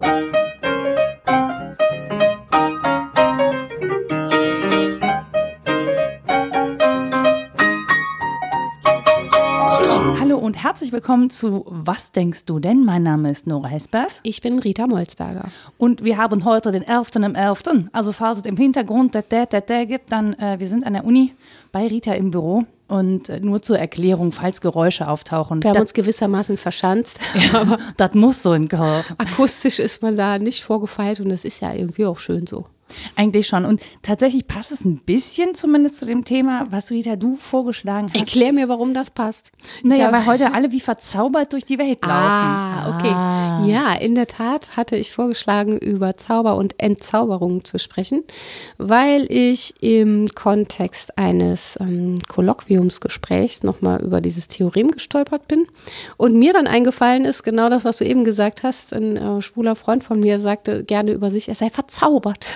Hallo und herzlich willkommen zu Was denkst du denn? Mein Name ist Nora Hespers. Ich bin Rita Molzberger. Und wir haben heute den 11. im 11. Also falls es im Hintergrund der der gibt, dann äh, wir sind an der Uni bei Rita im Büro. Und äh, nur zur Erklärung, falls Geräusche auftauchen. Wir haben uns gewissermaßen verschanzt. Ja, das muss so ein Chor. Akustisch ist man da nicht vorgefeilt und das ist ja irgendwie auch schön so. Eigentlich schon. Und tatsächlich passt es ein bisschen zumindest zu dem Thema, was Rita du vorgeschlagen hast. Erklär mir, warum das passt. Naja, weil heute alle wie verzaubert durch die Welt laufen. Ah, okay. Ah. Ja, in der Tat hatte ich vorgeschlagen, über Zauber und Entzauberung zu sprechen, weil ich im Kontext eines ähm, Kolloquiumsgesprächs nochmal über dieses Theorem gestolpert bin und mir dann eingefallen ist, genau das, was du eben gesagt hast. Ein äh, schwuler Freund von mir sagte gerne über sich, er sei verzaubert.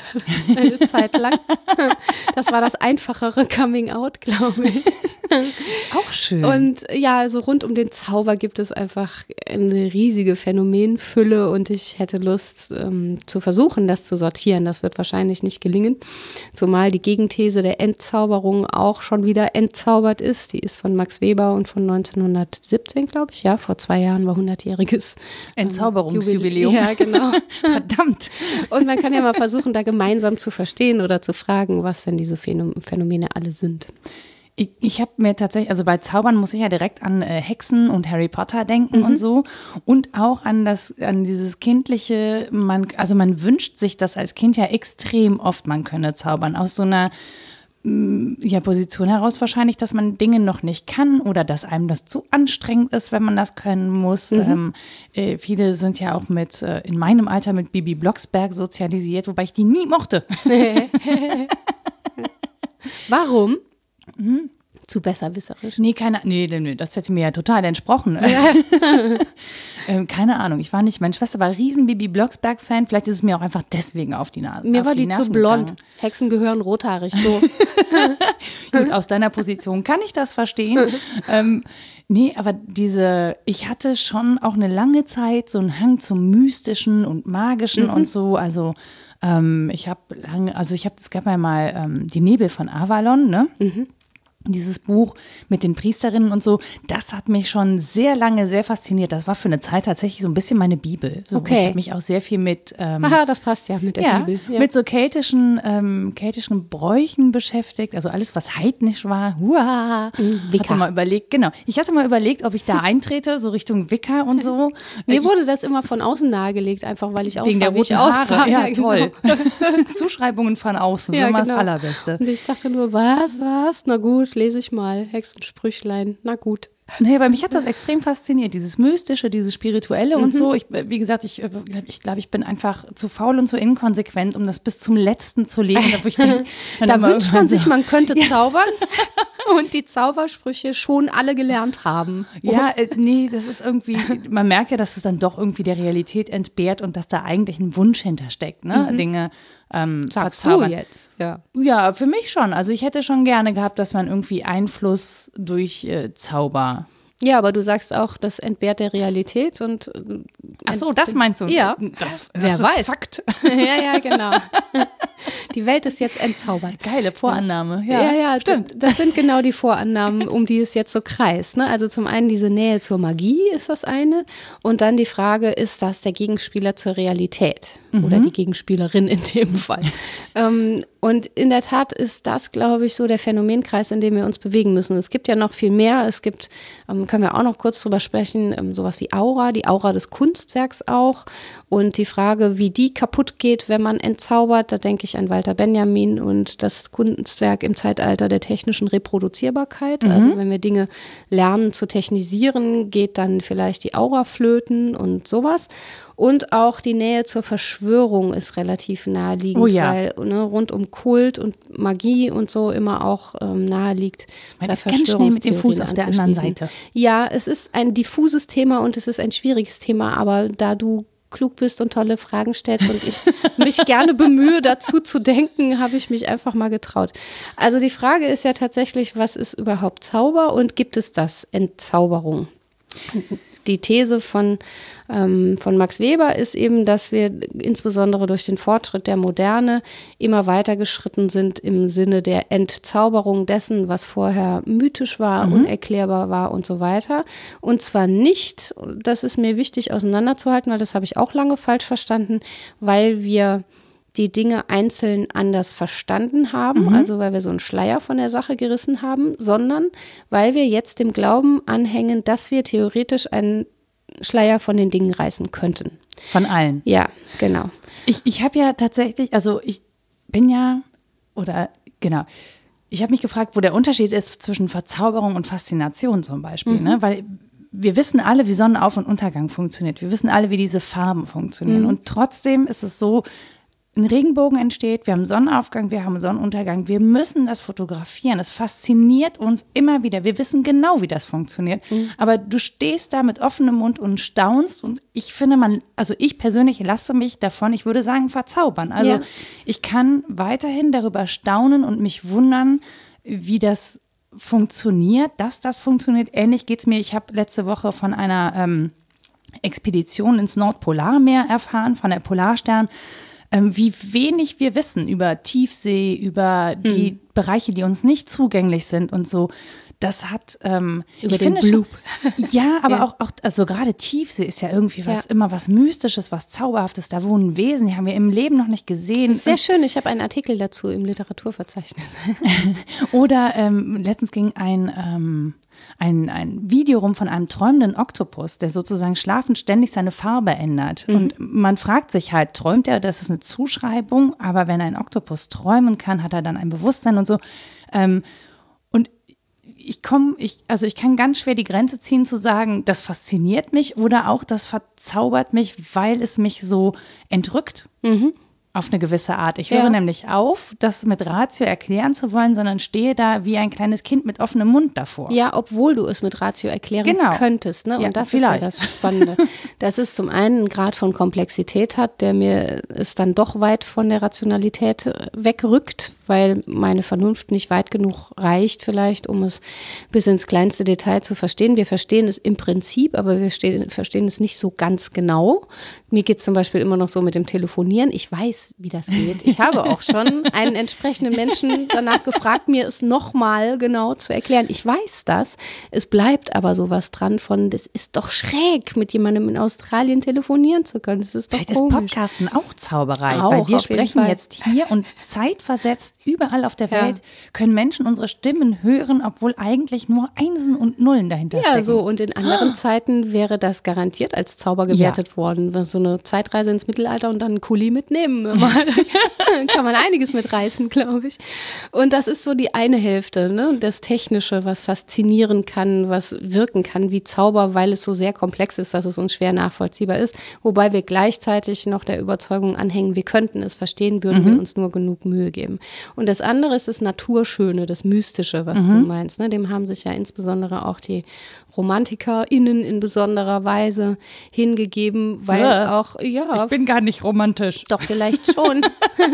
Eine Zeit lang. Das war das einfachere Coming Out, glaube ich. Ist auch schön. Und ja, also rund um den Zauber gibt es einfach eine riesige Phänomenfülle und ich hätte Lust ähm, zu versuchen, das zu sortieren. Das wird wahrscheinlich nicht gelingen, zumal die Gegenthese der Entzauberung auch schon wieder entzaubert ist. Die ist von Max Weber und von 1917, glaube ich. Ja, vor zwei Jahren war 100-jähriges ähm, Entzauberungsjubiläum. Ja, genau. Verdammt. Und man kann ja mal versuchen, da gemeinsam zu verstehen oder zu fragen, was denn diese Phänomene alle sind. Ich, ich habe mir tatsächlich, also bei Zaubern muss ich ja direkt an äh, Hexen und Harry Potter denken mhm. und so und auch an das, an dieses kindliche, man, also man wünscht sich das als Kind ja extrem oft, man könne zaubern aus so einer ja, Position heraus wahrscheinlich, dass man Dinge noch nicht kann oder dass einem das zu anstrengend ist, wenn man das können muss. Mhm. Ähm, äh, viele sind ja auch mit, äh, in meinem Alter mit Bibi Blocksberg sozialisiert, wobei ich die nie mochte. Warum? Mhm. Zu besserwisserisch? Nee, keine, nee, nee, das hätte mir ja total entsprochen. Ja. ähm, keine Ahnung, ich war nicht, meine Schwester war riesen Bibi Blocksberg-Fan, vielleicht ist es mir auch einfach deswegen auf die Nase. Mir war die, die zu blond. Gegangen. Hexen gehören rothaarig, so. Gut, aus deiner Position kann ich das verstehen. ähm, nee, aber diese, ich hatte schon auch eine lange Zeit so einen Hang zum Mystischen und Magischen mhm. und so, also ähm, ich habe lange, also ich habe, es gab ja mal ähm, die Nebel von Avalon, ne? Mhm dieses Buch mit den Priesterinnen und so, das hat mich schon sehr lange sehr fasziniert. Das war für eine Zeit tatsächlich so ein bisschen meine Bibel. So, okay. Ich habe mich auch sehr viel mit ähm, Aha, das passt ja mit der ja, Bibel. Ja. Mit so keltischen, ähm, keltischen Bräuchen beschäftigt, also alles, was heidnisch war. Hua, mhm, hatte mal überlegt, genau. Ich hatte mal überlegt, ob ich da eintrete, so Richtung Wicca und so. Mir wurde das immer von außen nahegelegt, einfach weil ich aussah, Wegen der roten Haare. Ja, toll. Genau. Zuschreibungen von außen, ja, so immer genau. das Allerbeste. Und ich dachte nur, was, was? Na gut, lese ich mal. Hexensprüchlein. Na gut. Nee, bei mich hat das extrem fasziniert, dieses Mystische, dieses Spirituelle mhm. und so. Ich, wie gesagt, ich, äh, ich glaube, ich bin einfach zu faul und zu inkonsequent, um das bis zum Letzten zu leben. Da, da wünscht man sich, man könnte ja. zaubern und die Zaubersprüche schon alle gelernt haben. Ja, äh, nee, das ist irgendwie, man merkt ja, dass es dann doch irgendwie der Realität entbehrt und dass da eigentlich ein Wunsch hintersteckt, ne? Mhm. Dinge ähm, Sagst verzaubern. du jetzt, ja. Ja, für mich schon. Also ich hätte schon gerne gehabt, dass man irgendwie Einfluss durch äh, Zauber ja, aber du sagst auch, das entbehrt der Realität und. Äh, Ach so, das meinst du? Ja. Das, das Wer ist weiß. Fakt. ja, ja, genau. Die Welt ist jetzt entzaubert. Geile Vorannahme. Ja, ja, ja stimmt. Das sind genau die Vorannahmen, um die es jetzt so kreist. Ne? Also zum einen diese Nähe zur Magie ist das eine und dann die Frage, ist das der Gegenspieler zur Realität mhm. oder die Gegenspielerin in dem Fall? ähm, und in der Tat ist das, glaube ich, so der Phänomenkreis, in dem wir uns bewegen müssen. Es gibt ja noch viel mehr. Es gibt, ähm, können wir auch noch kurz drüber sprechen, ähm, sowas wie Aura, die Aura des Kunstwerks auch. Und die Frage, wie die kaputt geht, wenn man entzaubert, da denke ich an Walter Benjamin und das Kunstwerk im Zeitalter der technischen Reproduzierbarkeit. Mhm. Also wenn wir Dinge lernen zu technisieren, geht dann vielleicht die Aura flöten und sowas. Und auch die Nähe zur Verschwörung ist relativ naheliegend, oh ja. weil ne, rund um Kult und Magie und so immer auch ähm, nahe liegt. Man ist ganz schnell mit dem Fuß auf der anderen Seite. Ja, es ist ein diffuses Thema und es ist ein schwieriges Thema, aber da du klug bist und tolle Fragen stellst und ich mich gerne bemühe, dazu zu denken, habe ich mich einfach mal getraut. Also die Frage ist ja tatsächlich, was ist überhaupt Zauber und gibt es das Entzauberung? Die These von, ähm, von Max Weber ist eben, dass wir insbesondere durch den Fortschritt der Moderne immer weiter geschritten sind im Sinne der Entzauberung dessen, was vorher mythisch war, mhm. unerklärbar war und so weiter. Und zwar nicht, das ist mir wichtig auseinanderzuhalten, weil das habe ich auch lange falsch verstanden, weil wir die Dinge einzeln anders verstanden haben, mhm. also weil wir so einen Schleier von der Sache gerissen haben, sondern weil wir jetzt dem Glauben anhängen, dass wir theoretisch einen Schleier von den Dingen reißen könnten. Von allen. Ja, genau. Ich, ich habe ja tatsächlich, also ich bin ja, oder genau, ich habe mich gefragt, wo der Unterschied ist zwischen Verzauberung und Faszination zum Beispiel, ne? mhm. ne? weil wir wissen alle, wie Sonnenauf- und Untergang funktioniert. Wir wissen alle, wie diese Farben funktionieren. Mhm. Und trotzdem ist es so, ein Regenbogen entsteht, wir haben Sonnenaufgang, wir haben Sonnenuntergang, wir müssen das fotografieren. Es fasziniert uns immer wieder. Wir wissen genau, wie das funktioniert. Mhm. Aber du stehst da mit offenem Mund und staunst und ich finde, man, also ich persönlich lasse mich davon, ich würde sagen, verzaubern. Also ja. ich kann weiterhin darüber staunen und mich wundern, wie das funktioniert, dass das funktioniert. Ähnlich geht es mir. Ich habe letzte Woche von einer ähm, Expedition ins Nordpolarmeer erfahren, von der Polarstern wie wenig wir wissen über Tiefsee, über hm. die Bereiche, die uns nicht zugänglich sind und so. Das hat ähm, über den Blub. ja, aber ja. auch, auch also gerade Tiefsee ist ja irgendwie was ja. immer was Mystisches, was Zauberhaftes. Da wohnen Wesen, die haben wir im Leben noch nicht gesehen. Sehr schön. Ich habe einen Artikel dazu im Literaturverzeichnis. Oder ähm, letztens ging ein ähm, ein, ein Video rum von einem träumenden Oktopus, der sozusagen schlafend ständig seine Farbe ändert. Mhm. Und man fragt sich halt, träumt er, das ist eine Zuschreibung, aber wenn ein Oktopus träumen kann, hat er dann ein Bewusstsein und so. Ähm, und ich komme, ich, also ich kann ganz schwer die Grenze ziehen zu sagen, das fasziniert mich oder auch das verzaubert mich, weil es mich so entrückt. Mhm auf eine gewisse Art. Ich höre ja. nämlich auf, das mit Ratio erklären zu wollen, sondern stehe da wie ein kleines Kind mit offenem Mund davor. Ja, obwohl du es mit Ratio erklären genau. könntest. Ne? Und ja, das vielleicht. ist ja das Spannende. dass es zum einen einen Grad von Komplexität hat, der mir es dann doch weit von der Rationalität äh, wegrückt, weil meine Vernunft nicht weit genug reicht, vielleicht, um es bis ins kleinste Detail zu verstehen. Wir verstehen es im Prinzip, aber wir verstehen es nicht so ganz genau. Mir geht es zum Beispiel immer noch so mit dem Telefonieren. Ich weiß, wie das geht. Ich habe auch schon einen entsprechenden Menschen danach gefragt, mir es nochmal genau zu erklären. Ich weiß das. Es bleibt aber sowas dran von, das ist doch schräg, mit jemandem in Australien telefonieren zu können. Das ist doch Vielleicht komisch. ist Podcasten auch Zauberei, auch, weil wir sprechen jetzt hier und zeitversetzt überall auf der Welt ja. können Menschen unsere Stimmen hören, obwohl eigentlich nur Einsen und Nullen dahinter ja, stecken. Ja, so und in anderen Zeiten wäre das garantiert als Zauber gewertet ja. worden. So eine Zeitreise ins Mittelalter und dann einen Kuli mitnehmen. Kann man einiges mitreißen, glaube ich. Und das ist so die eine Hälfte, ne? das Technische, was faszinieren kann, was wirken kann wie Zauber, weil es so sehr komplex ist, dass es uns schwer nachvollziehbar ist. Wobei wir gleichzeitig noch der Überzeugung anhängen, wir könnten es verstehen, würden mhm. wir uns nur genug Mühe geben. Und das andere ist das Naturschöne, das Mystische, was mhm. du meinst. Ne? Dem haben sich ja insbesondere auch die RomantikerInnen in besonderer Weise hingegeben, weil ja. auch, ja. Ich bin gar nicht romantisch. Doch, vielleicht schon.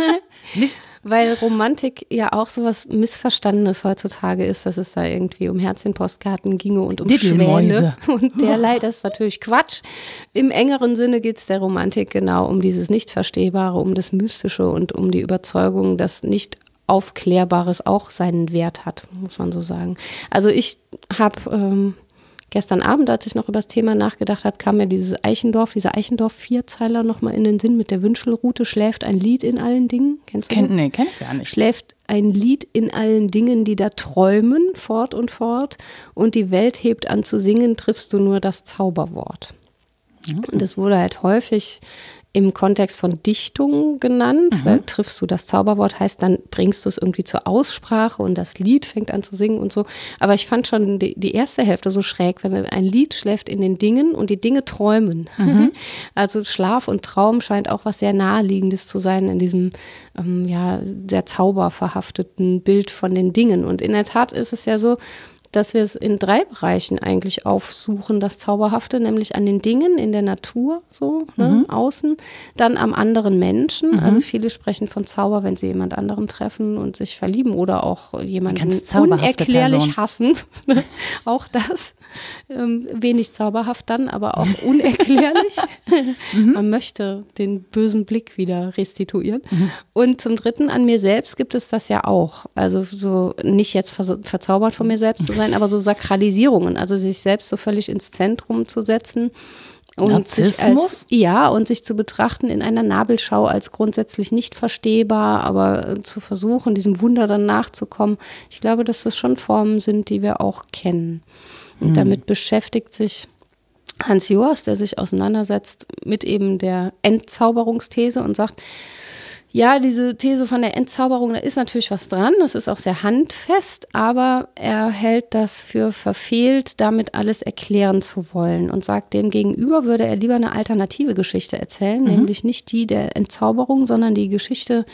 Mist. Weil Romantik ja auch sowas Missverstandenes heutzutage ist, dass es da irgendwie um Herzchenpostkarten ginge und um Schwäne und derlei. Das ist natürlich Quatsch. Im engeren Sinne geht es der Romantik genau um dieses Nichtverstehbare, um das Mystische und um die Überzeugung, dass nicht Aufklärbares auch seinen Wert hat, muss man so sagen. Also ich habe ähm, gestern Abend, als ich noch über das Thema nachgedacht habe, kam mir dieses Eichendorf, dieser Eichendorf-Vierzeiler nochmal in den Sinn mit der Wünschelrute. Schläft ein Lied in allen Dingen? Kennst du Kennt, das? Nee, kenn ich gar nicht. Schläft ein Lied in allen Dingen, die da träumen, fort und fort. Und die Welt hebt an zu singen, triffst du nur das Zauberwort. Und das wurde halt häufig im Kontext von Dichtung genannt, mhm. weil triffst du das Zauberwort, heißt dann bringst du es irgendwie zur Aussprache und das Lied fängt an zu singen und so. Aber ich fand schon die, die erste Hälfte so schräg, wenn ein Lied schläft in den Dingen und die Dinge träumen. Mhm. Also Schlaf und Traum scheint auch was sehr naheliegendes zu sein in diesem ähm, ja sehr zauberverhafteten Bild von den Dingen. Und in der Tat ist es ja so, dass wir es in drei Bereichen eigentlich aufsuchen, das Zauberhafte, nämlich an den Dingen in der Natur, so ne, Mhm. außen, dann am anderen Menschen. Also viele sprechen von Zauber, wenn sie jemand anderen treffen und sich verlieben oder auch jemanden unerklärlich Person. hassen. auch das. Ähm, wenig zauberhaft dann, aber auch unerklärlich. Mhm. Man möchte den bösen Blick wieder restituieren. Und zum Dritten, an mir selbst gibt es das ja auch. Also so nicht jetzt verzaubert von mir selbst zu sein, aber so Sakralisierungen, also sich selbst so völlig ins Zentrum zu setzen. Und sich als, Narzissmus? ja, und sich zu betrachten in einer Nabelschau als grundsätzlich nicht verstehbar, aber äh, zu versuchen, diesem Wunder dann nachzukommen. Ich glaube, dass das schon Formen sind, die wir auch kennen. Und damit beschäftigt sich Hans Joas, der sich auseinandersetzt mit eben der Entzauberungsthese und sagt, ja, diese These von der Entzauberung, da ist natürlich was dran, das ist auch sehr handfest, aber er hält das für verfehlt, damit alles erklären zu wollen und sagt, dem gegenüber würde er lieber eine alternative Geschichte erzählen, nämlich nicht die der Entzauberung, sondern die Geschichte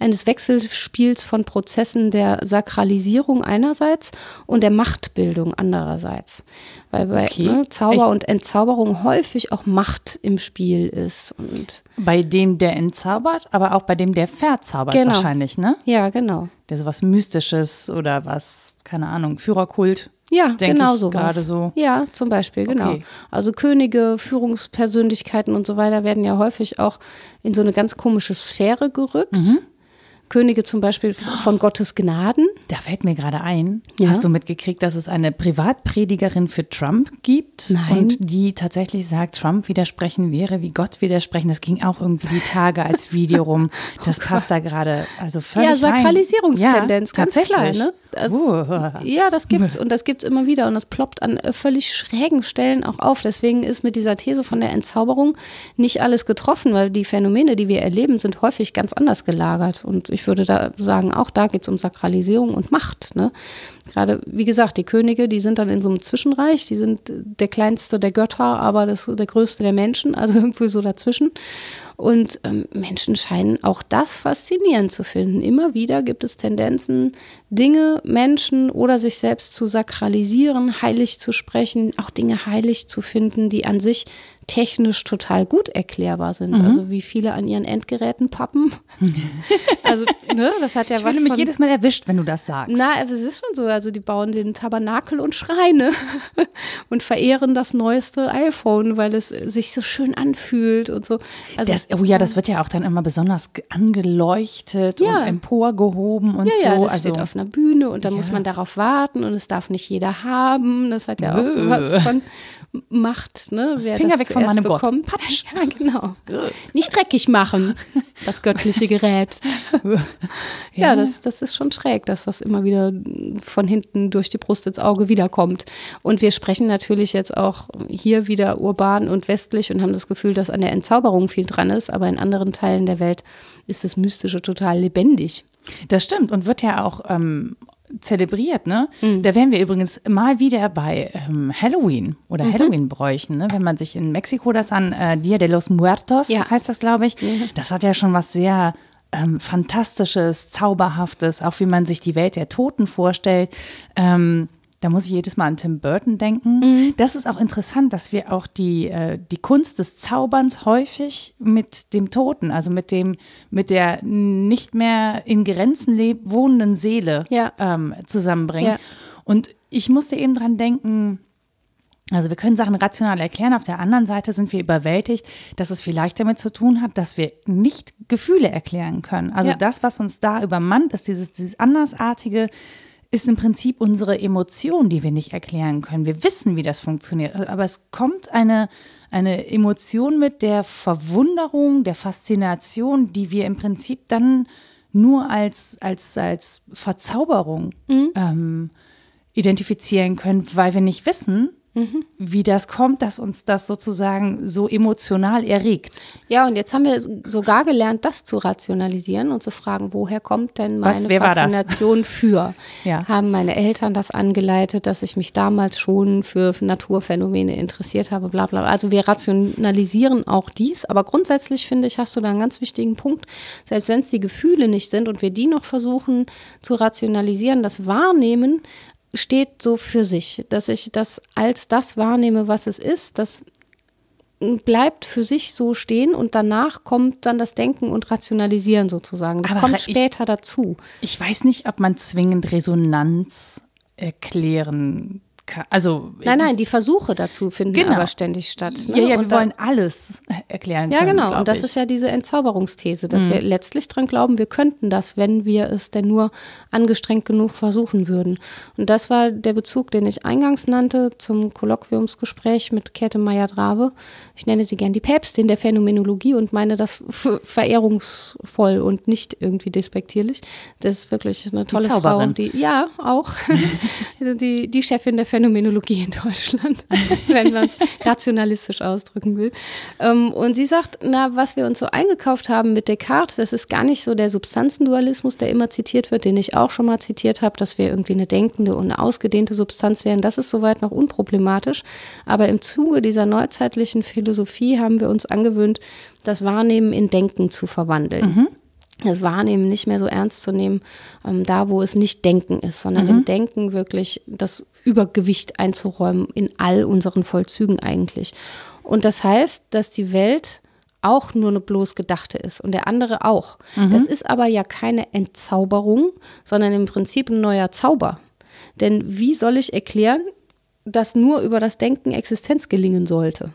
eines Wechselspiels von Prozessen der Sakralisierung einerseits und der Machtbildung andererseits. Weil bei Okay. ne, Zauber Ich- und Entzauberung häufig auch Macht im Spiel ist. Und Bei dem, der entzaubert, aber auch bei dem, der verzaubert Genau. wahrscheinlich, ne? ja, genau. Der so was Mystisches oder was, keine Ahnung, Führerkult. Ja, Denk genau so. gerade so. Ja, zum Beispiel, genau. Okay. Also Könige, Führungspersönlichkeiten und so weiter werden ja häufig auch in so eine ganz komische Sphäre gerückt. Mhm. Könige zum Beispiel von Gottes Gnaden. Da fällt mir gerade ein, Ja? hast du mitgekriegt, dass es eine Privatpredigerin für Trump gibt? Nein. Und die tatsächlich sagt, Trump widersprechen wäre wie Gott widersprechen. Das ging auch irgendwie die Tage als Video rum. Das passt da gerade, also völlig Oh Ja. Sakralisierungstendenz, ja, ganz klar, tatsächlich. ne? Also- Uh. Ja, das gibt's und das gibt's immer wieder und das ploppt an äh, völlig schrägen Stellen auch auf. Deswegen ist mit dieser These von der Entzauberung nicht alles getroffen, weil die Phänomene, die wir erleben, sind häufig ganz anders gelagert. Und ich würde da sagen, auch da geht's um Sakralisierung und Macht. Ne? Gerade, wie gesagt, die Könige, die sind dann in so einem Zwischenreich, die sind der kleinste der Götter, aber das, der größte der Menschen, also irgendwie so dazwischen. Und ähm, Menschen scheinen auch das faszinierend zu finden. Immer wieder gibt es Tendenzen, Dinge, Menschen oder sich selbst zu sakralisieren, heilig zu sprechen, auch Dinge heilig zu finden, die an sich technisch total gut erklärbar sind. Mhm. Also wie viele an ihren Endgeräten pappen. also, ne, das hat ja Ich was fühle mich von jedes Mal erwischt, wenn du das sagst. na, es ist schon so. Also die bauen den Tabernakel und Schreine und verehren das neueste iPhone, weil es sich so schön anfühlt und so. Also Das, oh ja, das wird ja auch dann immer besonders ge- angeleuchtet Ja. und emporgehoben und ja, ja, so. das also, steht auf einer Bühne und dann muss Ja. man darauf warten und es darf nicht jeder haben. Das hat ja auch so was von Macht, ne? Wer Finger weg von zuerst meinem Gott. bekommt. Ja, genau. Nicht dreckig machen, das göttliche Gerät. Ja, das, das ist schon schräg, dass das immer wieder von hinten durch die Brust ins Auge wiederkommt. Und wir sprechen natürlich jetzt auch hier wieder urban und westlich und haben das Gefühl, dass an der Entzauberung viel dran ist, aber in anderen Teilen der Welt ist das Mystische total lebendig. Das stimmt und wird ja auch ähm, zelebriert, ne? Mhm. Da wären wir übrigens mal wieder bei ähm, Halloween oder Mhm. Halloween-Bräuchen, ne? Wenn man sich in Mexiko das an äh, Dia de los Muertos Ja. Mhm. heißt das, glaube ich. Das hat ja schon was sehr ähm, Fantastisches, Zauberhaftes, auch wie man sich die Welt der Toten vorstellt. Ähm, da muss ich jedes Mal an Tim Burton denken. Mhm. Das ist auch interessant, dass wir auch die, äh, die Kunst des Zauberns häufig mit dem Toten, also mit dem, mit der nicht mehr in Grenzen leb wohnenden Seele Ja. ähm, zusammenbringen. Ja. Und ich musste eben dran denken, also wir können Sachen rational erklären, auf der anderen Seite sind wir überwältigt, dass es vielleicht damit zu tun hat, dass wir nicht Gefühle erklären können. Also Ja. das, was uns da übermannt, ist dieses, dieses Andersartige, ist im Prinzip unsere Emotion, die wir nicht erklären können. Wir wissen, wie das funktioniert, aber es kommt eine, eine Emotion mit der Verwunderung, der Faszination, die wir im Prinzip dann nur als, als, als Verzauberung ähm, identifizieren können, weil wir nicht wissen, wie das kommt, dass uns das sozusagen so emotional erregt. Ja, und jetzt haben wir sogar gelernt, das zu rationalisieren und zu fragen, woher kommt denn Was, meine das? Faszination für? Ja. Haben meine Eltern das angeleitet, dass ich mich damals schon für Naturphänomene interessiert habe, bla bla. bla. Also wir rationalisieren auch dies, aber grundsätzlich finde ich, hast du da einen ganz wichtigen Punkt. Selbst wenn es die Gefühle nicht sind und wir die noch versuchen zu rationalisieren, das Wahrnehmen steht so für sich, dass ich das als das wahrnehme, was es ist, das bleibt für sich so stehen und danach kommt dann das Denken und Rationalisieren sozusagen. Das Aber kommt ich- später dazu. Ich weiß nicht, ob man zwingend Resonanz erklären kann. Also Nein, nein, die Versuche dazu finden Genau. aber ständig statt. Ne? ja, ja, wir Und da- wollen alles erklären. Ja, können, genau. Und das ich. Mhm. ist ja diese Entzauberungsthese, dass wir letztlich dran glauben, wir könnten das, wenn wir es denn nur angestrengt genug versuchen würden. Und das war der Bezug, den ich eingangs nannte zum Kolloquiumsgespräch mit Käthe Meyer-Drabe. Ich nenne sie gern die Päpstin der Phänomenologie und meine das verehrungsvoll und nicht irgendwie despektierlich. Das ist wirklich eine tolle Frau, Zauberin. die, ja, auch, die, die Chefin der Phänomenologie in Deutschland, wenn man es rationalistisch ausdrücken will. Ähm, und sie sagt, na, was wir uns so eingekauft haben mit Descartes, das ist gar nicht so der Substanzendualismus, der immer zitiert wird, den ich auch schon mal zitiert habe, dass wir irgendwie eine denkende und eine ausgedehnte Substanz wären. Das ist soweit noch unproblematisch. Aber im Zuge dieser neuzeitlichen Philosophie haben wir uns angewöhnt, das Wahrnehmen in Denken zu verwandeln das Wahrnehmen nicht mehr so ernst zu nehmen, ähm, da wo es nicht Denken ist, sondern im Denken wirklich das Übergewicht einzuräumen in all unseren Vollzügen eigentlich. Und das heißt, dass die Welt auch nur eine bloß gedachte ist und der andere auch. Das ist aber ja keine Entzauberung, sondern im Prinzip ein neuer Zauber. Denn wie soll ich erklären, dass nur über das Denken Existenz gelingen sollte?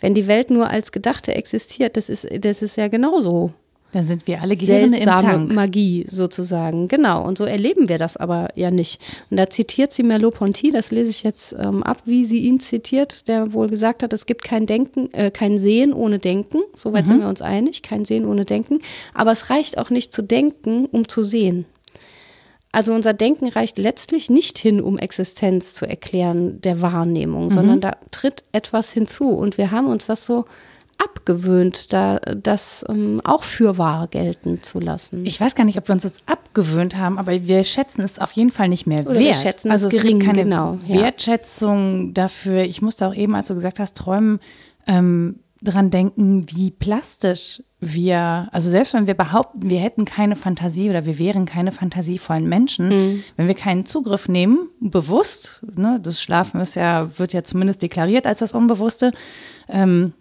Wenn die Welt nur als Gedachte existiert, das ist, das ist ja genauso Dann sind wir alle Gehirne im seltsame Tank. Magie sozusagen. Genau. Und so erleben wir das aber ja nicht. Und da zitiert sie Merleau-Ponty, das lese ich jetzt ähm, ab, wie sie ihn zitiert, der wohl gesagt hat, es gibt kein Denken, äh, kein Sehen ohne Denken. Soweit sind wir uns einig, kein Sehen ohne Denken. Aber es reicht auch nicht zu denken, um zu sehen. Also unser Denken reicht letztlich nicht hin, um Existenz zu erklären der Wahrnehmung, sondern da tritt etwas hinzu. Und wir haben uns das so abgewöhnt, da das ähm, auch für wahr gelten zu lassen. Ich weiß gar nicht, ob wir uns das abgewöhnt haben, aber wir schätzen es auf jeden Fall nicht mehr Oder wir wert. schätzen also es gering, keine genau, ja. Wertschätzung dafür. Ich musste auch eben, als du gesagt hast, träumen, ähm, dran denken, wie plastisch wir, also selbst wenn wir behaupten, wir hätten keine Fantasie oder wir wären keine fantasievollen Menschen, Mhm. wenn wir keinen Zugriff nehmen, bewusst, ne, das Schlafen ist ja, wird ja zumindest deklariert als das Unbewusste, ähm,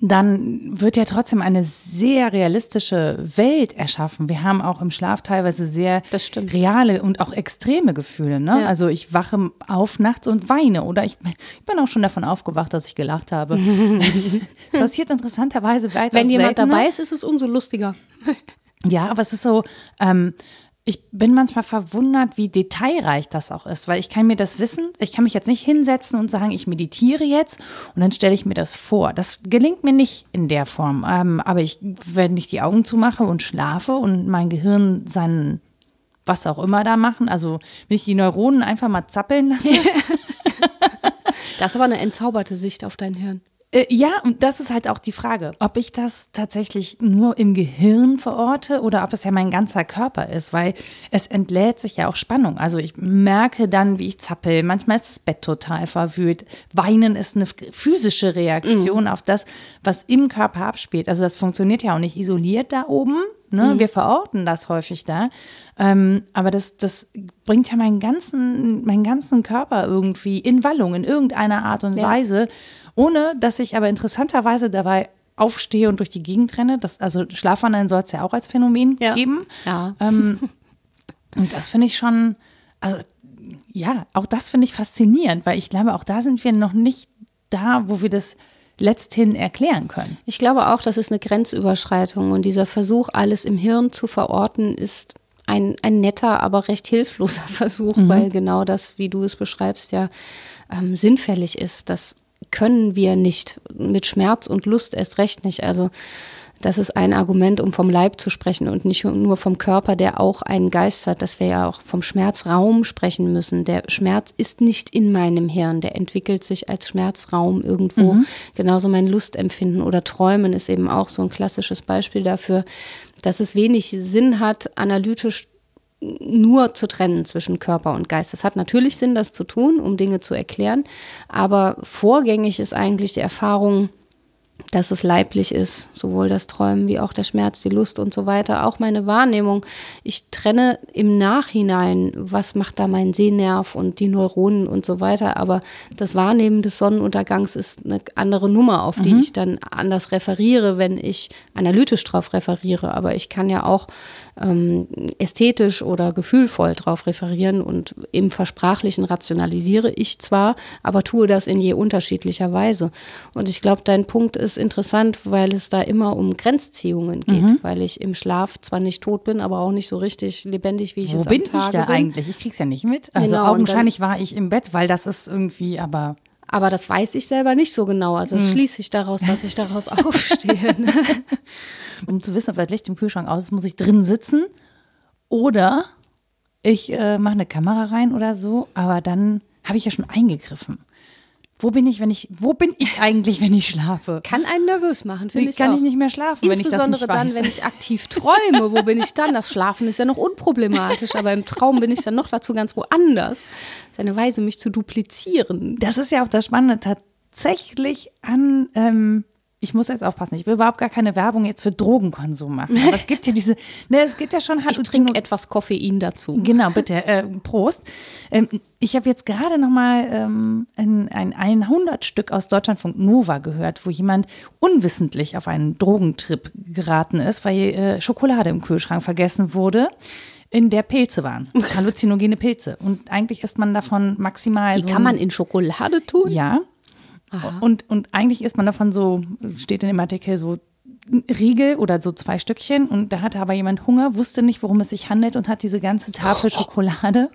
dann wird ja trotzdem eine sehr realistische Welt erschaffen. Wir haben auch im Schlaf teilweise sehr reale und auch extreme Gefühle. Ne? Ja. Also ich wache auf nachts und weine oder ich, ich bin auch schon davon aufgewacht, dass ich gelacht habe. Das passiert interessanterweise weiter Wenn jemand seltener. dabei ist, ist es umso lustiger. Ja, aber es ist so, ähm, ich bin manchmal verwundert, wie detailreich das auch ist, weil ich kann mir das wissen, ich kann mich jetzt nicht hinsetzen und sagen, ich meditiere jetzt und dann stelle ich mir das vor. Das gelingt mir nicht in der Form. Ähm, aber ich, wenn ich die Augen zumache und schlafe und mein Gehirn seinen was auch immer da machen, also wenn ich die Neuronen einfach mal zappeln lasse, Das ist aber eine entzauberte Sicht auf dein Hirn. Äh, ja, und das ist halt auch die Frage, ob ich das tatsächlich nur im Gehirn verorte oder ob es ja mein ganzer Körper ist, weil es entlädt sich ja auch Spannung. Also ich merke dann, wie ich zappel. Manchmal ist das Bett total verwühlt. Weinen ist eine physische Reaktion auf das, was im Körper abspielt. Also das funktioniert ja auch nicht isoliert da oben. Ne? Wir verorten das häufig da. Ähm, aber das, das bringt ja meinen ganzen, meinen ganzen Körper irgendwie in Wallung, in irgendeiner Art und Ja. Weise, ohne dass ich aber interessanterweise dabei aufstehe und durch die Gegend renne. Das, also Schlafwandeln soll es ja auch als Phänomen Ja. geben. Ja. Ähm, und das finde ich schon, also ja, auch das finde ich faszinierend, weil ich glaube, auch da sind wir noch nicht da, wo wir das letzthin erklären können. Ich glaube auch, das ist eine Grenzüberschreitung und dieser Versuch, alles im Hirn zu verorten, ist ein, ein netter, aber recht hilfloser Versuch, weil genau das, wie du es beschreibst, ja ähm, sinnfällig ist. Das können wir nicht. Mit Schmerz und Lust erst recht nicht. Also das ist ein Argument, um vom Leib zu sprechen und nicht nur vom Körper, der auch einen Geist hat, dass wir ja auch vom Schmerzraum sprechen müssen. Der Schmerz ist nicht in meinem Hirn, der entwickelt sich als Schmerzraum irgendwo. Genauso mein Lustempfinden oder Träumen ist eben auch so ein klassisches Beispiel dafür, dass es wenig Sinn hat, analytisch nur zu trennen zwischen Körper und Geist. Es hat natürlich Sinn, das zu tun, um Dinge zu erklären, aber vorgängig ist eigentlich die Erfahrung, dass es leiblich ist, sowohl das Träumen wie auch der Schmerz, die Lust und so weiter. Auch meine Wahrnehmung. Ich trenne im Nachhinein, was macht da mein Sehnerv und die Neuronen und so weiter. Aber das Wahrnehmen des Sonnenuntergangs ist eine andere Nummer, auf die mhm. ich dann anders referiere, wenn ich analytisch drauf referiere. Aber ich kann ja auch ähm, ästhetisch oder gefühlvoll drauf referieren und im Versprachlichen rationalisiere ich zwar, aber tue das in je unterschiedlicher Weise. Und ich glaube, dein Punkt ist interessant, weil es da immer um Grenzziehungen geht, mhm. weil ich im Schlaf zwar nicht tot bin, aber auch nicht so richtig lebendig, wie ich Wo es bin am Tage ich da bin. eigentlich? Ich krieg's ja nicht mit. Also genau, augenscheinlich war ich im Bett, weil das ist irgendwie, aber aber das weiß ich selber nicht so genau. Also das hm. schließe ich daraus, dass ich daraus aufstehe. Ne? Um zu wissen, ob das Licht im Kühlschrank aus ist, muss ich drin sitzen oder ich äh, mache eine Kamera rein oder so, aber dann habe ich ja schon eingegriffen. Wo bin ich, wenn ich, wo bin ich eigentlich, wenn ich schlafe? Kann einen nervös machen, finde ich. Kann auch. ich nicht mehr schlafen, wenn ich das weiß. dann, wenn ich aktiv träume. Wo bin ich dann? Das Schlafen ist ja noch unproblematisch, aber im Traum bin ich dann noch dazu ganz woanders. Das ist eine Weise, mich zu duplizieren. Das ist ja auch das Spannende tatsächlich an ähm, ich muss jetzt aufpassen, ich will überhaupt gar keine Werbung jetzt für Drogenkonsum machen. Aber es gibt ja diese, ne, es gibt ja schon Ich trinke etwas Koffein dazu. Genau, bitte, äh, Prost. Ähm, ich habe jetzt gerade noch mal ähm, ein, ein 100 Stück aus Deutschlandfunk Nova gehört, wo jemand unwissentlich auf einen Drogentrip geraten ist, weil äh, Schokolade im Kühlschrank vergessen wurde in der Pilze waren. Halluzinogene Pilze. Und eigentlich isst man davon maximal. Die so kann man in Schokolade tun? Ja. Und, und eigentlich ist man davon so, steht in dem Artikel so Riegel oder so zwei Stückchen und da hatte aber jemand Hunger, wusste nicht, worum es sich handelt und hat diese ganze Tafel Schokolade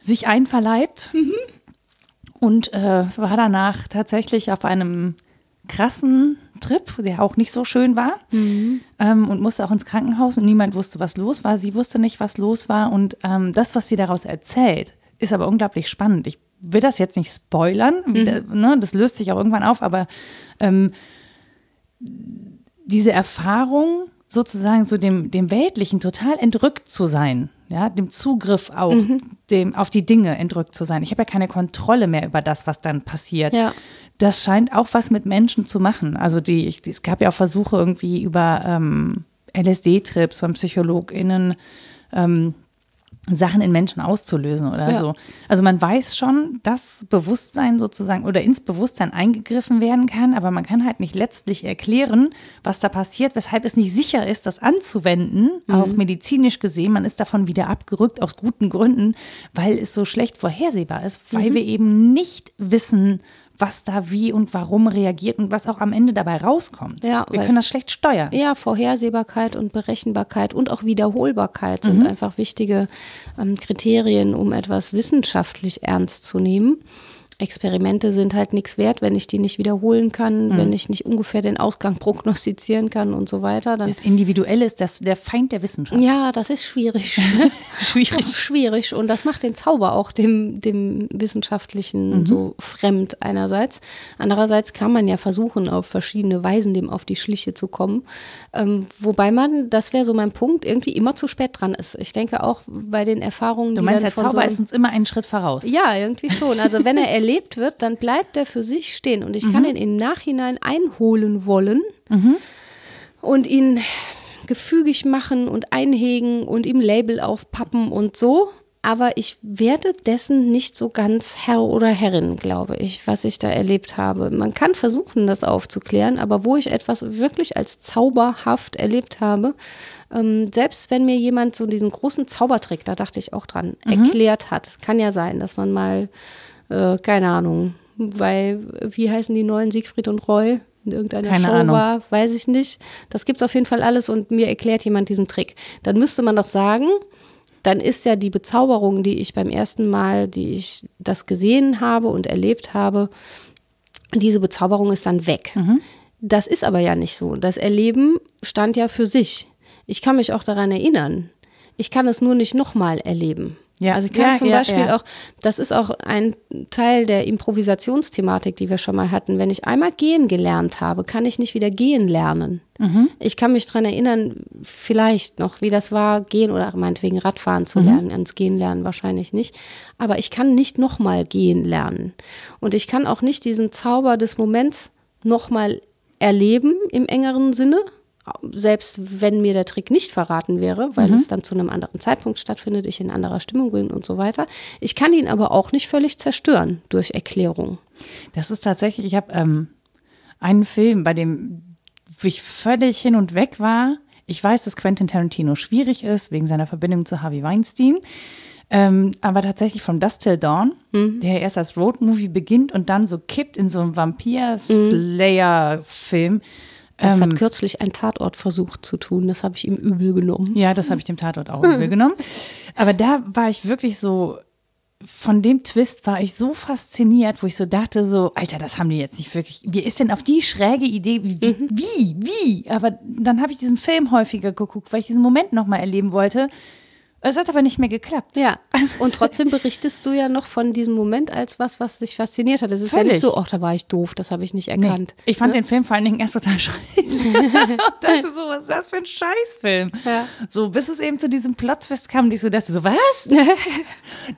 sich einverleibt mhm. und äh, war danach tatsächlich auf einem krassen Trip, der auch nicht so schön war mhm. ähm, und musste auch ins Krankenhaus und niemand wusste, was los war. Sie wusste nicht, was los war und ähm, das, was sie daraus erzählt, ist aber unglaublich spannend. Ich will das jetzt nicht spoilern, mhm. ne, das löst sich auch irgendwann auf, aber ähm, diese Erfahrung, sozusagen so dem, dem Weltlichen total entrückt zu sein, ja, dem Zugriff auch, mhm. dem, auf die Dinge entrückt zu sein. Ich habe ja keine Kontrolle mehr über das, was dann passiert. Ja. Das scheint auch was mit Menschen zu machen. Also die, ich, es gab ja auch Versuche irgendwie über ähm, LSD-Trips von PsychologInnen, ähm, Sachen in Menschen auszulösen oder ja. so. Also man weiß schon, dass Bewusstsein sozusagen oder ins Bewusstsein eingegriffen werden kann, aber man kann halt nicht letztlich erklären, was da passiert, weshalb es nicht sicher ist, das anzuwenden, mhm. auch medizinisch gesehen. Man ist davon wieder abgerückt aus guten Gründen, weil es so schlecht vorhersehbar ist, weil mhm. wir eben nicht wissen, was da wie und warum reagiert und was auch am Ende dabei rauskommt. Ja, wir können das schlecht steuern. Ja, Vorhersehbarkeit und Berechenbarkeit und auch Wiederholbarkeit sind mhm. einfach wichtige ähm, Kriterien, um etwas wissenschaftlich ernst zu nehmen. Experimente sind halt nichts wert, wenn ich die nicht wiederholen kann, mhm. wenn ich nicht ungefähr den Ausgang prognostizieren kann und so weiter. Dann das Individuelle ist das, der Feind der Wissenschaft. Ja, das ist schwierig. schwierig. schwierig. Und das macht den Zauber auch dem, dem Wissenschaftlichen mhm. so fremd einerseits. Andererseits kann man ja versuchen, auf verschiedene Weisen dem auf die Schliche zu kommen. Ähm, wobei man, das wäre so mein Punkt, irgendwie immer zu spät dran ist. Ich denke auch bei den Erfahrungen, du meinst, der Zauber so ist uns immer einen Schritt voraus. Ja, irgendwie schon. Also wenn er erlebt wird, dann bleibt er für sich stehen. Und ich mhm. kann ihn im Nachhinein einholen wollen mhm. und ihn gefügig machen und einhegen und ihm Label aufpappen und so. Aber ich werde dessen nicht so ganz Herr oder Herrin, glaube ich, was ich da erlebt habe. Man kann versuchen, das aufzuklären, aber wo ich etwas wirklich als zauberhaft erlebt habe, ähm, selbst wenn mir jemand so diesen großen Zaubertrick, da dachte ich auch dran, mhm. erklärt hat. Es kann ja sein, dass man mal äh, keine Ahnung, weil, wie heißen die neuen Siegfried und Roy? In irgendeiner keine Show Ahnung. war, weiß ich nicht. Das gibt es auf jeden Fall alles und mir erklärt jemand diesen Trick. Dann müsste man doch sagen, dann ist ja die Bezauberung, die ich beim ersten Mal, die ich das gesehen habe und erlebt habe, diese Bezauberung ist dann weg. Mhm. Das ist aber ja nicht so. Das Erleben stand ja für sich. Ich kann mich auch daran erinnern. Ich kann es nur nicht nochmal erleben. Ja. Also ich kann ja, zum ja, Beispiel ja. auch, das ist auch ein Teil der Improvisationsthematik, die wir schon mal hatten. Wenn ich einmal gehen gelernt habe, kann ich nicht wieder gehen lernen. Mhm. Ich kann mich daran erinnern, vielleicht noch, wie das war, gehen oder meinetwegen Radfahren zu mhm. lernen. Ans Gehen lernen wahrscheinlich nicht. Aber ich kann nicht nochmal gehen lernen. Und ich kann auch nicht diesen Zauber des Moments nochmal erleben im engeren Sinne, selbst wenn mir der Trick nicht verraten wäre, weil es dann zu einem anderen Zeitpunkt stattfindet, ich in anderer Stimmung bin und so weiter. Ich kann ihn aber auch nicht völlig zerstören durch Erklärung. Das ist tatsächlich, ich habe ähm, einen Film, bei dem ich völlig hin und weg war. Ich weiß, dass Quentin Tarantino schwierig ist, wegen seiner Verbindung zu Harvey Weinstein. Ähm, aber tatsächlich von Dust Till Dawn, der erst als Roadmovie beginnt und dann so kippt in so einen Vampir-Slayer-Film. Das Ähm, hat kürzlich ein Tatort versucht zu tun. Das habe ich ihm übel genommen. Ja, das habe ich dem Tatort auch übel genommen. Aber da war ich wirklich so, von dem Twist war ich so fasziniert, wo ich so dachte, so, Alter, das haben die jetzt nicht wirklich. Wie ist denn auf die schräge Idee? Wie, wie? wie? Aber dann habe ich diesen Film häufiger geguckt, weil ich diesen Moment nochmal erleben wollte. Es hat aber nicht mehr geklappt. Ja, und trotzdem berichtest du ja noch von diesem Moment als was, was dich fasziniert hat. Es ist ja Völlig. nicht so, ach, da war ich doof, das habe ich nicht Nee. erkannt. Ich fand ne? den Film vor allen Dingen erst total scheiße. und dachte so, was ist das für ein Scheißfilm? Ja. So, bis es eben zu diesem Plotfest kam, ich so dachte so, was?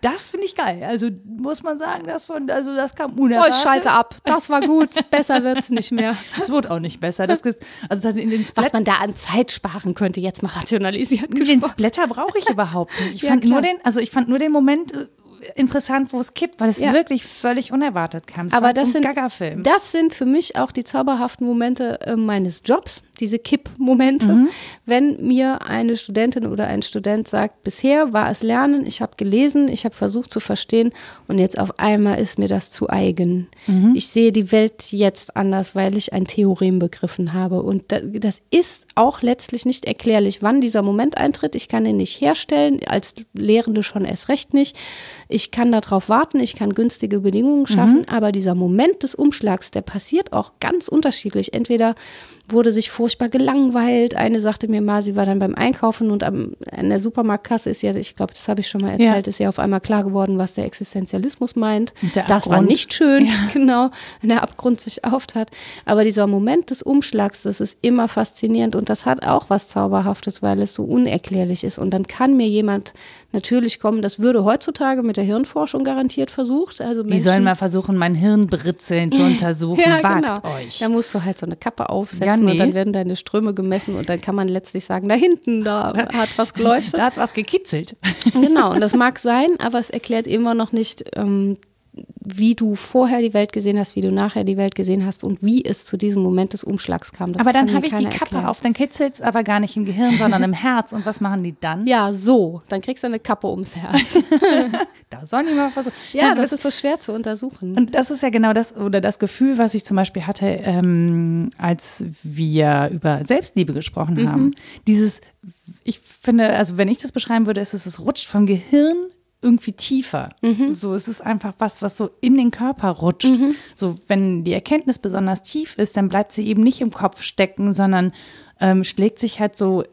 das finde ich geil. Also muss man sagen, das von, also das kam Oh, unerwartet. ich schalte ab. Das war gut. Besser wird's nicht mehr. Es wurde auch nicht besser. Das, also das in den Was man da an Zeit sparen könnte, jetzt mal rationalisiert den gesprochen. Splatter brauche ich überhaupt nicht. Ich Ja, fand nur klar. den, also ich fand nur den Moment äh, interessant, wo es kippt, weil es Ja. wirklich völlig unerwartet kam. Es Aber das so ein sind, Gaga-Film. das sind für mich auch die zauberhaften Momente äh, meines Jobs, diese Kipp-Momente. Mhm. Wenn mir eine Studentin oder ein Student sagt, bisher war es Lernen, ich habe gelesen, ich habe versucht zu verstehen und jetzt auf einmal ist mir das zu eigen. Mhm. Ich sehe die Welt jetzt anders, weil ich ein Theorem begriffen habe. Und da, das ist auch letztlich nicht erklärlich, wann dieser Moment eintritt. Ich kann ihn nicht herstellen, als Lehrende schon erst recht nicht. Ich kann darauf warten, ich kann günstige Bedingungen schaffen, aber dieser Moment des Umschlags, der passiert auch ganz unterschiedlich. Entweder wurde sich furchtbar gelangweilt. Eine sagte mir mal, sie war dann beim Einkaufen und am, an der Supermarktkasse ist ja, ich glaube, das habe ich schon mal erzählt, Ja. ist ja auf einmal klar geworden, was der Existenzialismus meint. Der das war nicht schön, genau, wenn der Abgrund sich auftat. Aber dieser Moment des Umschlags, das ist immer faszinierend und das hat auch was Zauberhaftes, weil es so unerklärlich ist. Und dann kann mir jemand natürlich kommen, das würde heutzutage mit der Hirnforschung garantiert versucht. Also Die Menschen, sollen mal versuchen, mein Hirnbritzeln zu untersuchen. ja, Wagt genau. euch. Da musst du halt so eine Kappe aufsetzen Ja, nee. und dann werden deine Ströme gemessen und dann kann man letztlich sagen, da hinten, da hat was geleuchtet. Da hat was gekitzelt. Genau, und das mag sein, aber es erklärt immer noch nicht, ähm, wie du vorher die Welt gesehen hast, wie du nachher die Welt gesehen hast und wie es zu diesem Moment des Umschlags kam. Das aber dann habe ich die Kappe erklären. auf, dann kitzelt es aber gar nicht im Gehirn, sondern im Herz. Und was machen die dann? Ja, so. Dann kriegst du eine Kappe ums Herz. Da sollen die mal versuchen. Ja, Nein, das ist so schwer zu untersuchen. Und das ist ja genau das, oder das Gefühl, was ich zum Beispiel hatte, ähm, als wir über Selbstliebe gesprochen haben. Dieses, ich finde, also wenn ich das beschreiben würde, ist es, es rutscht vom Gehirn irgendwie tiefer. So, es ist einfach was, was so in den Körper rutscht. So, wenn die Erkenntnis besonders tief ist, dann bleibt sie eben nicht im Kopf stecken, sondern ähm, schlägt sich halt so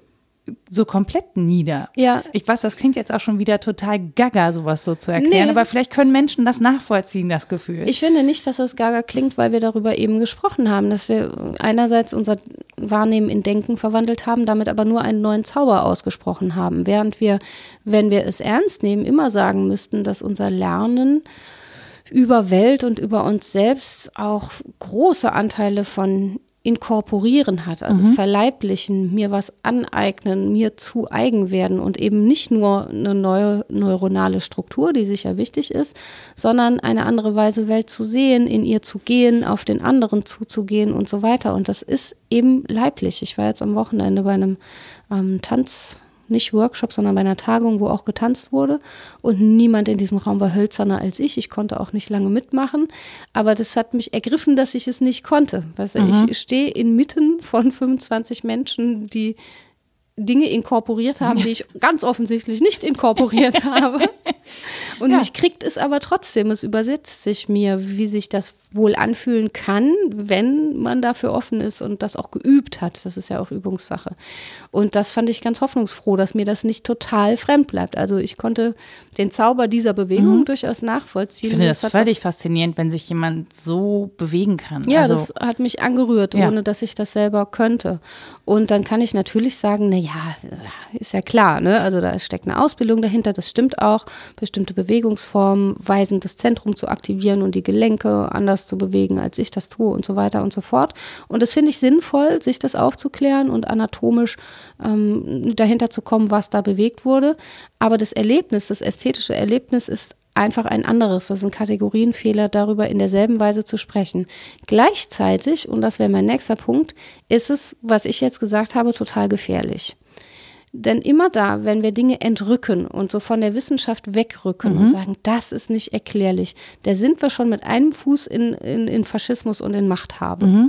so komplett nieder. Ja. Ich weiß, das klingt jetzt auch schon wieder total gaga, sowas so zu erklären, Nee. aber vielleicht können Menschen das nachvollziehen, das Gefühl. Ich finde nicht, dass das gaga klingt, weil wir darüber eben gesprochen haben, dass wir einerseits unser Wahrnehmen in Denken verwandelt haben, damit aber nur einen neuen Zauber ausgesprochen haben, während wir, wenn wir es ernst nehmen, immer sagen müssten, dass unser Lernen über Welt und über uns selbst auch große Anteile von inkorporieren hat, also verleiblichen, mir was aneignen, mir zu eigen werden und eben nicht nur eine neue neuronale Struktur, die sicher wichtig ist, sondern eine andere Weise Welt zu sehen, in ihr zu gehen, auf den anderen zuzugehen und so weiter. Und das ist eben leiblich. Ich war jetzt am Wochenende bei einem ähm, Tanz, nicht Workshop, sondern bei einer Tagung, wo auch getanzt wurde. Und niemand in diesem Raum war hölzerner als ich. Ich konnte auch nicht lange mitmachen. Aber das hat mich ergriffen, dass ich es nicht konnte. Weißt du, Ich stehe inmitten von 25 Menschen, die Dinge inkorporiert haben, die ich ganz offensichtlich nicht inkorporiert habe. Und Ja. mich kriegt es aber trotzdem. Es übersetzt sich mir, wie sich das wohl anfühlen kann, wenn man dafür offen ist und das auch geübt hat. Das ist ja auch Übungssache. Und das fand ich ganz hoffnungsfroh, dass mir das nicht total fremd bleibt. Also ich konnte den Zauber dieser Bewegung durchaus nachvollziehen. Ich finde das hat völlig faszinierend, wenn sich jemand so bewegen kann. ja, also, das hat mich angerührt, Ja. ohne dass ich das selber könnte. Und dann kann ich natürlich sagen, na ja, ist ja klar, ne? Also da steckt eine Ausbildung dahinter, das stimmt auch. Bestimmte Bewegungsformen weisen das Zentrum zu aktivieren und die Gelenke anders zu bewegen, als ich das tue und so weiter und so fort. Und das finde ich sinnvoll, sich das aufzuklären und anatomisch ähm, dahinter zu kommen, was da bewegt wurde. Aber das Erlebnis, das ästhetische Erlebnis ist einfach ein anderes. Das ist ein Kategorienfehler, darüber in derselben Weise zu sprechen. Gleichzeitig, und das wäre mein nächster Punkt, ist es, was ich jetzt gesagt habe, total gefährlich. Denn immer da, wenn wir Dinge entrücken und so von der Wissenschaft wegrücken mhm. und sagen, das ist nicht erklärlich, da sind wir schon mit einem Fuß in, in, in Faschismus und in Machthabe. Mhm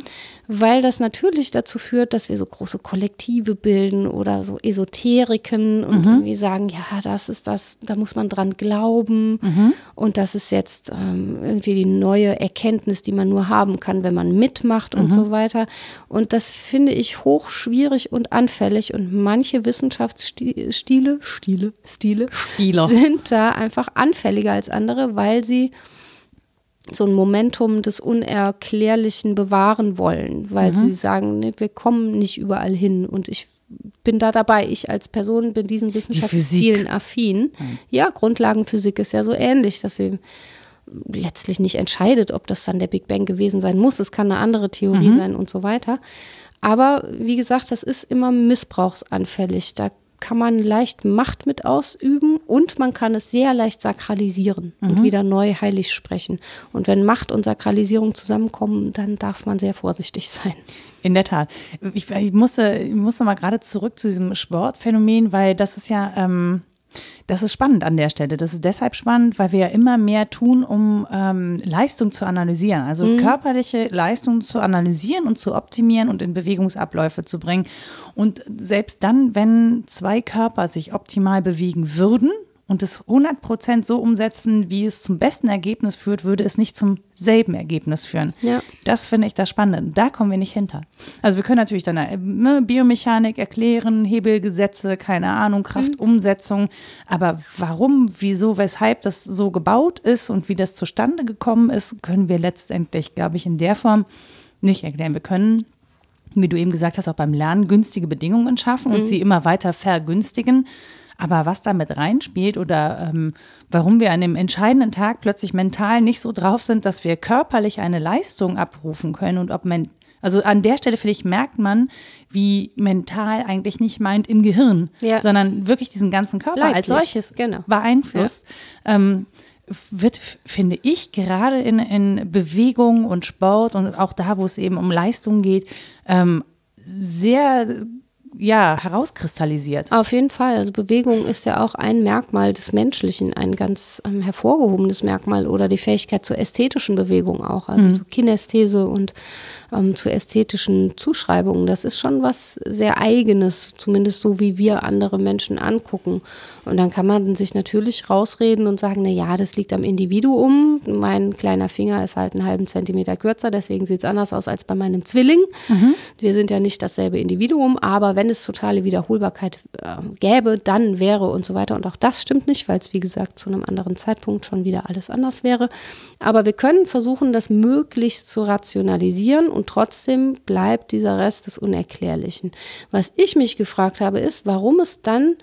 weil das natürlich dazu führt, dass wir so große Kollektive bilden oder so Esoteriken und mhm. irgendwie sagen, ja, das ist das, da muss man dran glauben mhm. und das ist jetzt ähm, irgendwie die neue Erkenntnis, die man nur haben kann, wenn man mitmacht und mhm. so weiter. Und das finde ich hoch schwierig und anfällig und manche Wissenschaftsstile, Stile, Stile, Stile sind da einfach anfälliger als andere, weil sie so ein Momentum des Unerklärlichen bewahren wollen, weil mhm. sie sagen, nee, wir kommen nicht überall hin und ich bin da dabei. Ich als Person bin diesen Wissenschaftsstilen affin. Mhm. Ja, Grundlagenphysik ist ja so ähnlich, dass sie letztlich nicht entscheidet, ob das dann der Big Bang gewesen sein muss. Es kann eine andere Theorie mhm. sein und so weiter. Aber wie gesagt, das ist immer missbrauchsanfällig. Da kann man leicht Macht mit ausüben und man kann es sehr leicht sakralisieren mhm. und wieder neu heilig sprechen. Und wenn Macht und Sakralisierung zusammenkommen, dann darf man sehr vorsichtig sein. In der Tat. Ich, ich musste, ich musste mal gerade zurück zu diesem Sportphänomen, weil das ist ja, ähm, das ist spannend an der Stelle. Das ist deshalb spannend, weil wir ja immer mehr tun, um ähm, Leistung zu analysieren. Also mhm. körperliche Leistung zu analysieren und zu optimieren und in Bewegungsabläufe zu bringen. Und selbst dann, wenn zwei Körper sich optimal bewegen würden, und es 100 Prozent so umsetzen, wie es zum besten Ergebnis führt, würde es nicht zum selben Ergebnis führen. Ja. Das finde ich das Spannende. Da kommen wir nicht hinter. Also wir können natürlich dann ne, Biomechanik erklären, Hebelgesetze, keine Ahnung, Kraftumsetzung. Mhm. Aber warum, wieso, weshalb das so gebaut ist und wie das zustande gekommen ist, können wir letztendlich, glaube ich, in der Form nicht erklären. Wir können wie du eben gesagt hast, auch beim Lernen günstige Bedingungen schaffen und mhm. sie immer weiter vergünstigen. Aber was damit reinspielt oder ähm, warum wir an dem entscheidenden Tag plötzlich mental nicht so drauf sind, dass wir körperlich eine Leistung abrufen können und ob man also an der Stelle, finde ich, merkt man, wie mental eigentlich nicht meint im Gehirn, ja. sondern wirklich diesen ganzen Körper Leiblich. als solches genau. beeinflusst. Ja. Ähm, wird, finde ich, gerade in, in Bewegung und Sport und auch da, wo es eben um Leistung geht, ähm, sehr ja, herauskristallisiert. Auf jeden Fall. Also Bewegung ist ja auch ein Merkmal des Menschlichen, ein ganz ähm, hervorgehobenes Merkmal oder die Fähigkeit zur ästhetischen Bewegung auch, also mhm. zur Kinesthese und ähm, zu ästhetischen Zuschreibungen. Das ist schon was sehr Eigenes, zumindest so wie wir andere Menschen angucken. Und dann kann man sich natürlich rausreden und sagen, na ja, das liegt am Individuum. Mein kleiner Finger ist halt einen halben Zentimeter kürzer, deswegen sieht es anders aus als bei meinem Zwilling. Mhm. Wir sind ja nicht dasselbe Individuum, aber wenn es totale Wiederholbarkeit äh, gäbe, dann wäre und so weiter. Und auch das stimmt nicht, weil es, wie gesagt, zu einem anderen Zeitpunkt schon wieder alles anders wäre. Aber wir können versuchen, das möglichst zu rationalisieren und trotzdem bleibt dieser Rest des Unerklärlichen. Was ich mich gefragt habe, ist, warum es dann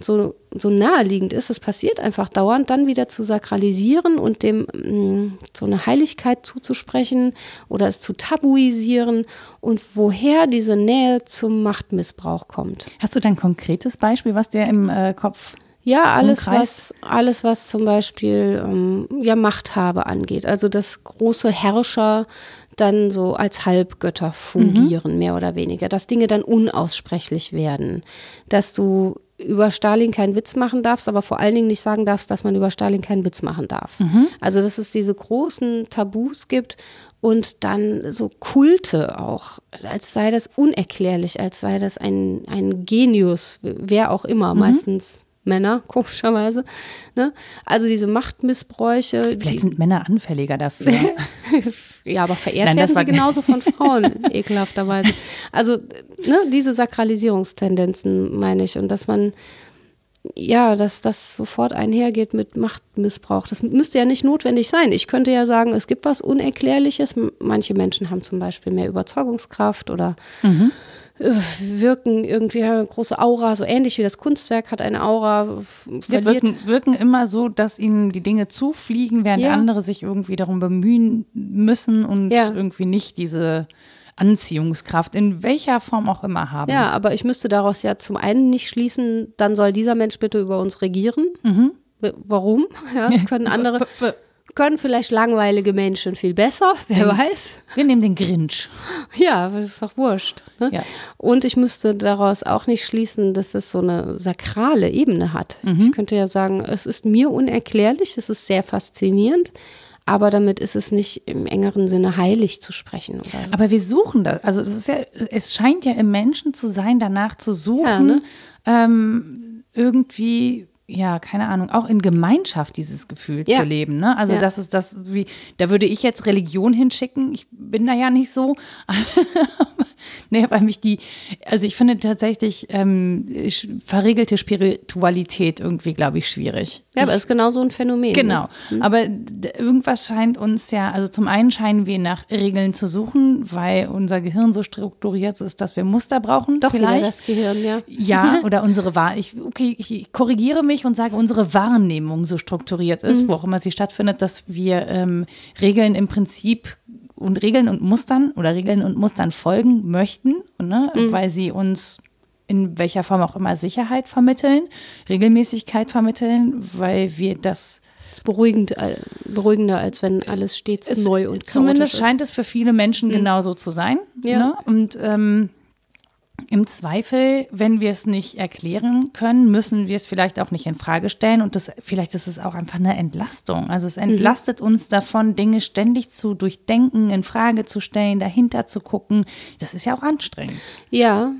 so, so naheliegend ist, es passiert einfach dauernd, dann wieder zu sakralisieren und dem mh, mm, so eine Heiligkeit zuzusprechen oder es zu tabuisieren und woher diese Nähe zum Machtmissbrauch kommt. Hast du da ein konkretes Beispiel, was dir im äh, Kopf ja, alles was, alles, was zum Beispiel ähm, ja, Machthabe angeht. Also dass große Herrscher dann so als Halbgötter fungieren, mhm. mehr oder weniger. Dass Dinge dann unaussprechlich werden. Dass du über Stalin keinen Witz machen darfst, aber vor allen Dingen nicht sagen darfst, dass man über Stalin keinen Witz machen darf. Mhm. Also, dass es diese großen Tabus gibt und dann so Kulte auch, als sei das unerklärlich, als sei das ein, ein Genius, wer auch immer, mhm. meistens Männer, komischerweise. Ne? Also diese Machtmissbräuche. Vielleicht die, sind Männer anfälliger dafür. ja, aber verehrt Nein, werden sie genauso von Frauen, ekelhafterweise. Also ne, diese Sakralisierungstendenzen meine ich und dass man ja, dass das sofort einhergeht mit Machtmissbrauch. Das müsste ja nicht notwendig sein. Ich könnte ja sagen, es gibt was Unerklärliches. Manche Menschen haben zum Beispiel mehr Überzeugungskraft oder mhm wirken irgendwie haben eine große Aura, so ähnlich wie das Kunstwerk hat eine Aura. Wir wirken, wirken immer so, dass ihnen die Dinge zufliegen, während Ja. andere sich irgendwie darum bemühen müssen und Ja. irgendwie nicht diese Anziehungskraft in welcher Form auch immer haben. Ja, aber ich müsste daraus ja zum einen nicht schließen, dann soll dieser Mensch bitte über uns regieren. W- Warum? Ja, das können andere, können vielleicht langweilige Menschen viel besser, wer weiß. Wir nehmen den Grinch. Ja, das ist doch wurscht. Ne? Ja. Und ich müsste daraus auch nicht schließen, dass es so eine sakrale Ebene hat. Ich könnte ja sagen, es ist mir unerklärlich, es ist sehr faszinierend, aber damit ist es nicht im engeren Sinne heilig zu sprechen so. Aber wir suchen das. Also es ist ja, es scheint ja im Menschen zu sein, danach zu suchen, Ja, ne? ähm, irgendwie, ja, keine Ahnung, auch in Gemeinschaft dieses Gefühl Ja. zu leben. Ne? Also Ja. das ist das, wie, da würde ich jetzt Religion hinschicken. Ich bin da ja nicht so. nee, weil mich die, also ich finde tatsächlich ähm, verregelte Spiritualität irgendwie, glaube ich, schwierig. Ja, aber es ist genau so ein Phänomen. Genau. Ne? Aber d- irgendwas scheint uns ja, also zum einen scheinen wir nach Regeln zu suchen, weil unser Gehirn so strukturiert ist, dass wir Muster brauchen. Doch vielleicht. das Gehirn, ja. Ja, oder unsere Wahr ich, okay, ich korrigiere mich und sage, unsere Wahrnehmung so strukturiert ist, Mhm. wo auch immer sie stattfindet, dass wir ähm, Regeln im Prinzip und Regeln und Mustern oder Regeln und Mustern folgen möchten, ne, Mhm. weil sie uns in welcher Form auch immer Sicherheit vermitteln, Regelmäßigkeit vermitteln, weil wir das Das ist beruhigend, äh, beruhigender, als wenn alles stets neu und zumindest chaotisch scheint es für viele Menschen genauso zu sein. Ja. Ne? Und ähm, im Zweifel, wenn wir es nicht erklären können, müssen wir es vielleicht auch nicht in Frage stellen. Und das, vielleicht ist es auch einfach eine Entlastung. Also es entlastet uns davon, Dinge ständig zu durchdenken, in Frage zu stellen, dahinter zu gucken. Das ist ja auch anstrengend. Ja.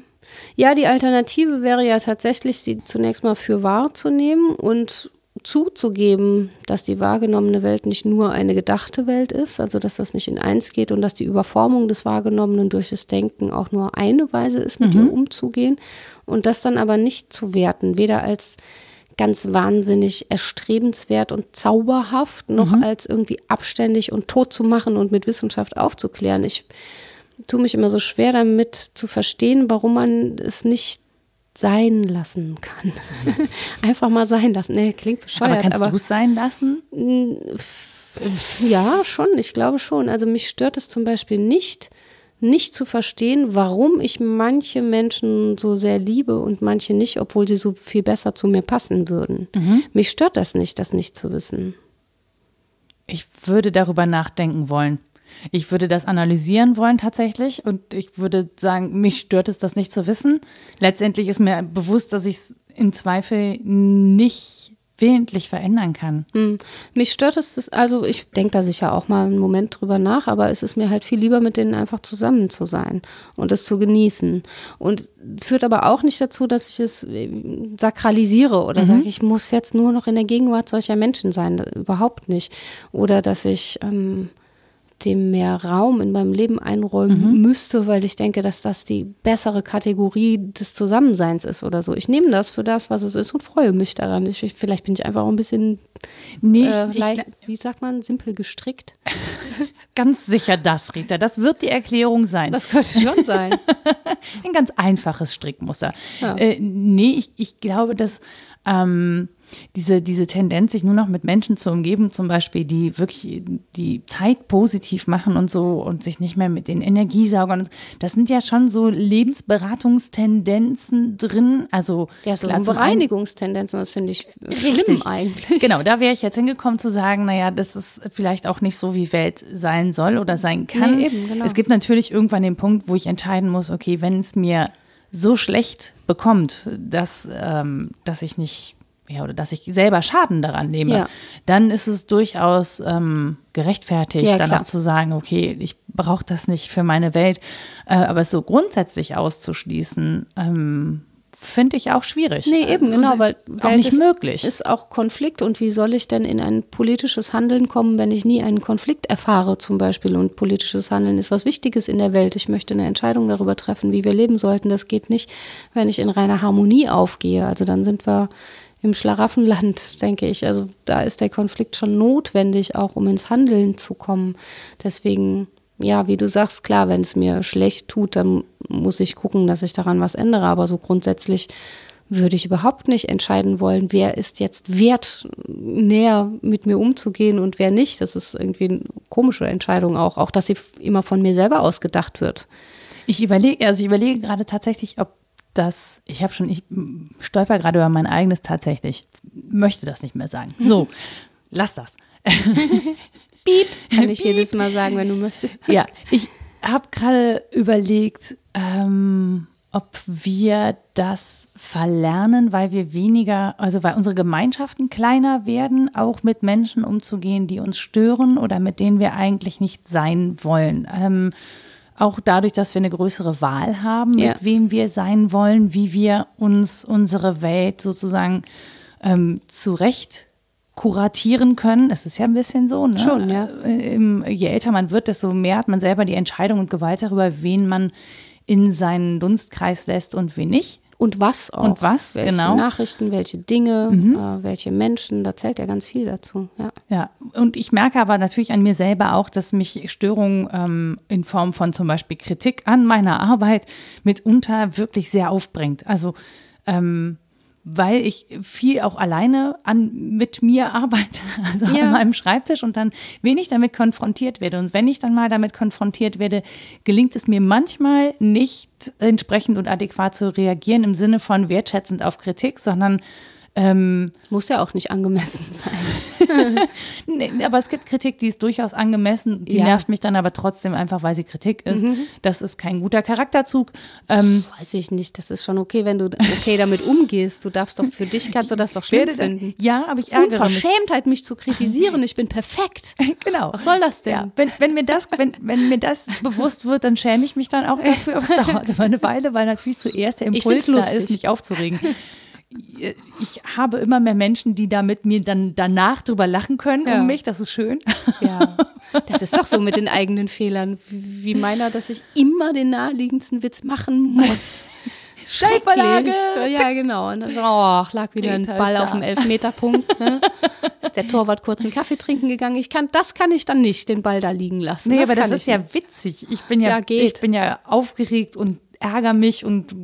Ja, die Alternative wäre ja tatsächlich, sie zunächst mal für wahr zu nehmen und zuzugeben, dass die wahrgenommene Welt nicht nur eine gedachte Welt ist, also dass das nicht in eins geht und dass die Überformung des Wahrgenommenen durch das Denken auch nur eine Weise ist, mit ihr umzugehen und das dann aber nicht zu werten, weder als ganz wahnsinnig erstrebenswert und zauberhaft, noch als irgendwie abständig und tot zu machen und mit Wissenschaft aufzuklären. Ich tue mich immer so schwer damit zu verstehen, warum man es nicht sein lassen kann. Einfach mal sein lassen. Nee, klingt bescheuert, aber kannst du es sein lassen? ja, schon, ich glaube schon. Also mich stört es zum Beispiel nicht, nicht zu verstehen, warum ich manche Menschen so sehr liebe und manche nicht, obwohl sie so viel besser zu mir passen würden. Mich stört das nicht, das nicht zu wissen. Ich würde darüber nachdenken wollen. Ich würde das analysieren wollen tatsächlich und ich würde sagen, mich stört es, das nicht zu wissen. Letztendlich ist mir bewusst, dass ich es im Zweifel nicht willentlich verändern kann. Hm. Mich stört es, das- also ich denke da sicher auch mal einen Moment drüber nach, aber es ist mir halt viel lieber, mit denen einfach zusammen zu sein und es zu genießen. Und führt aber auch nicht dazu, dass ich es äh, sakralisiere oder sage, ich muss jetzt nur noch in der Gegenwart solcher Menschen sein. Überhaupt nicht. Oder dass ich ähm, dem mehr Raum in meinem Leben einräumen müsste, weil ich denke, dass das die bessere Kategorie des Zusammenseins ist oder so. Ich nehme das für das, was es ist und freue mich daran. Ich, vielleicht bin ich einfach auch ein bisschen Nee, äh, ich, ich, leicht, wie sagt man, simpel gestrickt. ganz sicher das, Rita. Das wird die Erklärung sein. Das könnte schon sein. Ein ganz einfaches Strickmuster. Ja. Äh, nee, ich, ich glaube, dass ähm, diese, diese Tendenz, sich nur noch mit Menschen zu umgeben, zum Beispiel, die wirklich die Zeit positiv machen und so und sich nicht mehr mit den Energiesaugern, das sind ja schon so Lebensberatungstendenzen drin. Also Ja, so Bereinigungstendenzen, das finde ich schlimm Richtig. eigentlich. Genau, da wäre ich jetzt hingekommen zu sagen, naja, das ist vielleicht auch nicht so, wie Welt sein soll oder sein kann. Nee, eben, genau. Es gibt natürlich irgendwann den Punkt, wo ich entscheiden muss, okay, wenn es mir so schlecht bekommt, dass, ähm, dass ich nicht, ja, oder dass ich selber Schaden daran nehme, Ja. dann ist es durchaus ähm, gerechtfertigt, Ja, dann auch zu sagen, okay, ich brauche das nicht für meine Welt. Äh, aber es so grundsätzlich auszuschließen, ähm, finde ich auch schwierig. Nee, eben, Also, genau, weil auch nicht ist, möglich. ist auch Konflikt und wie soll ich denn in ein politisches Handeln kommen, wenn ich nie einen Konflikt erfahre zum Beispiel und politisches Handeln ist was Wichtiges in der Welt. Ich möchte eine Entscheidung darüber treffen, wie wir leben sollten. Das geht nicht, wenn ich in reiner Harmonie aufgehe. Also dann sind wir im Schlaraffenland, denke ich. Also da ist der Konflikt schon notwendig, auch um ins Handeln zu kommen. Deswegen ja, wie du sagst, klar, wenn es mir schlecht tut, dann muss ich gucken, dass ich daran was ändere. Aber so grundsätzlich würde ich überhaupt nicht entscheiden wollen, wer ist jetzt wert, näher mit mir umzugehen und wer nicht. Das ist irgendwie eine komische Entscheidung auch, auch dass sie immer von mir selber ausgedacht wird. Ich überlege, also ich überlege gerade tatsächlich, ob das, ich habe schon, ich stolper gerade über mein eigenes tatsächlich, möchte das nicht mehr sagen. So, lass das. Piep, kann ich Piep. jedes Mal sagen, wenn du möchtest. Ja, ich habe gerade überlegt, ähm, ob wir das verlernen, weil wir weniger, also weil unsere Gemeinschaften kleiner werden, auch mit Menschen umzugehen, die uns stören oder mit denen wir eigentlich nicht sein wollen. Ähm, auch dadurch, dass wir eine größere Wahl haben, mit ja. wem wir sein wollen, wie wir uns unsere Welt sozusagen ähm, zurecht kuratieren können. Es ist ja ein bisschen so, ne? Schon, ja. Äh, je älter man wird, desto mehr hat man selber die Entscheidung und Gewalt darüber, wen man in seinen Dunstkreis lässt und wen nicht. Und was auch. Und was, welche genau. Nachrichten, welche Dinge, mhm. äh, welche Menschen, da zählt ja ganz viel dazu. Ja. ja, und ich merke aber natürlich an mir selber auch, dass mich Störungen ähm, in Form von zum Beispiel Kritik an meiner Arbeit mitunter wirklich sehr aufbringt. Also ähm, weil ich viel auch alleine an, mit mir arbeite, also ja. an meinem Schreibtisch und dann wenig damit konfrontiert werde. Und wenn ich dann mal damit konfrontiert werde, gelingt es mir manchmal nicht entsprechend und adäquat zu reagieren im Sinne von wertschätzend auf Kritik, sondern ähm, Muss ja auch nicht angemessen sein. nee, aber es gibt Kritik, die ist durchaus angemessen. Die ja. nervt mich dann aber trotzdem einfach, weil sie Kritik ist. Mhm. Das ist kein guter Charakterzug. Ähm, Weiß ich nicht. Das ist schon okay, wenn du okay damit umgehst. Du darfst doch für dich kannst du das doch schön finden. Ja, aber ich ärgere Unverschämtheit, mich. mich zu kritisieren. Ich bin perfekt. genau. Was soll das denn? Ja. Wenn, wenn, mir das, wenn, wenn mir das bewusst wird, dann schäme ich mich dann auch dafür. Aber es dauert aber eine Weile, weil natürlich zuerst der Impuls da ist, mich aufzuregen ich habe immer mehr Menschen, die da mit mir dann danach drüber lachen können ja. um mich. Das ist schön. Ja, das ist doch so mit den eigenen Fehlern. Wie meiner, dass ich immer den naheliegendsten Witz machen muss. Steilvorlage. Ja, genau. Und dann so, oh, lag wieder ein Ball auf dem Elfmeterpunkt. Ne? Ist der Torwart kurz einen Kaffee trinken gegangen. Ich kann, das kann ich dann nicht, den Ball da liegen lassen. Nee, das aber das ist ja witzig. Ich bin ja, ja ich bin ja aufgeregt und ärgere mich und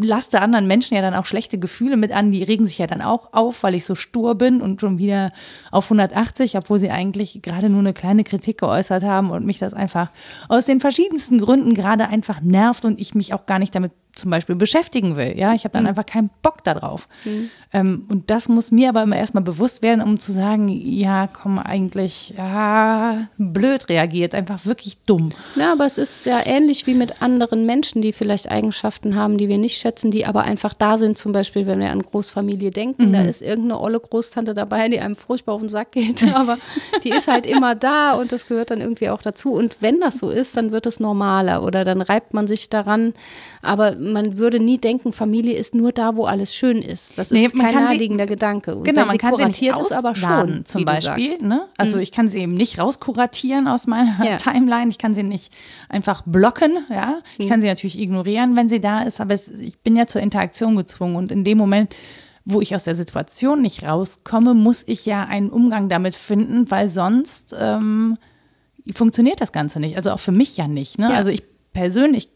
laste anderen Menschen ja dann auch schlechte Gefühle mit an. Die regen sich ja dann auch auf, weil ich so stur bin und schon wieder auf 180, obwohl sie eigentlich gerade nur eine kleine Kritik geäußert haben und mich das einfach aus den verschiedensten Gründen gerade einfach nervt und ich mich auch gar nicht damit zum Beispiel beschäftigen will. Ja, ich habe dann mhm. einfach keinen Bock darauf. Mhm. Ähm, und das muss mir aber immer erstmal bewusst werden, um zu sagen, ja, komm, eigentlich, ja, blöd reagiert, einfach wirklich dumm. Ja, aber es ist ja ähnlich wie mit anderen Menschen, die vielleicht Eigenschaften haben, die wir nicht schätzen, die aber einfach da sind. Zum Beispiel, wenn wir an Großfamilie denken, mhm. da ist irgendeine olle Großtante dabei, die einem furchtbar auf den Sack geht, aber die ist halt immer da und das gehört dann irgendwie auch dazu. Und wenn das so ist, dann wird es normaler oder dann reibt man sich daran. Aber man würde nie denken, Familie ist nur da, wo alles schön ist. Das ist kein naheliegender sie, Gedanke. Und genau, man kann sie nicht ist aber schon, zum Beispiel. Ne? Also mhm. ich kann sie eben nicht rauskuratieren aus meiner ja. Timeline. Ich kann sie nicht einfach blocken. Ja, ich mhm. kann sie natürlich ignorieren, wenn sie da ist. Aber es, ich bin ja zur Interaktion gezwungen und in dem Moment wo ich aus der Situation nicht rauskomme, muss ich ja einen Umgang damit finden, weil sonst ähm, funktioniert das Ganze nicht. Also auch für mich ja nicht. Ne? Ja. Also ich persönlich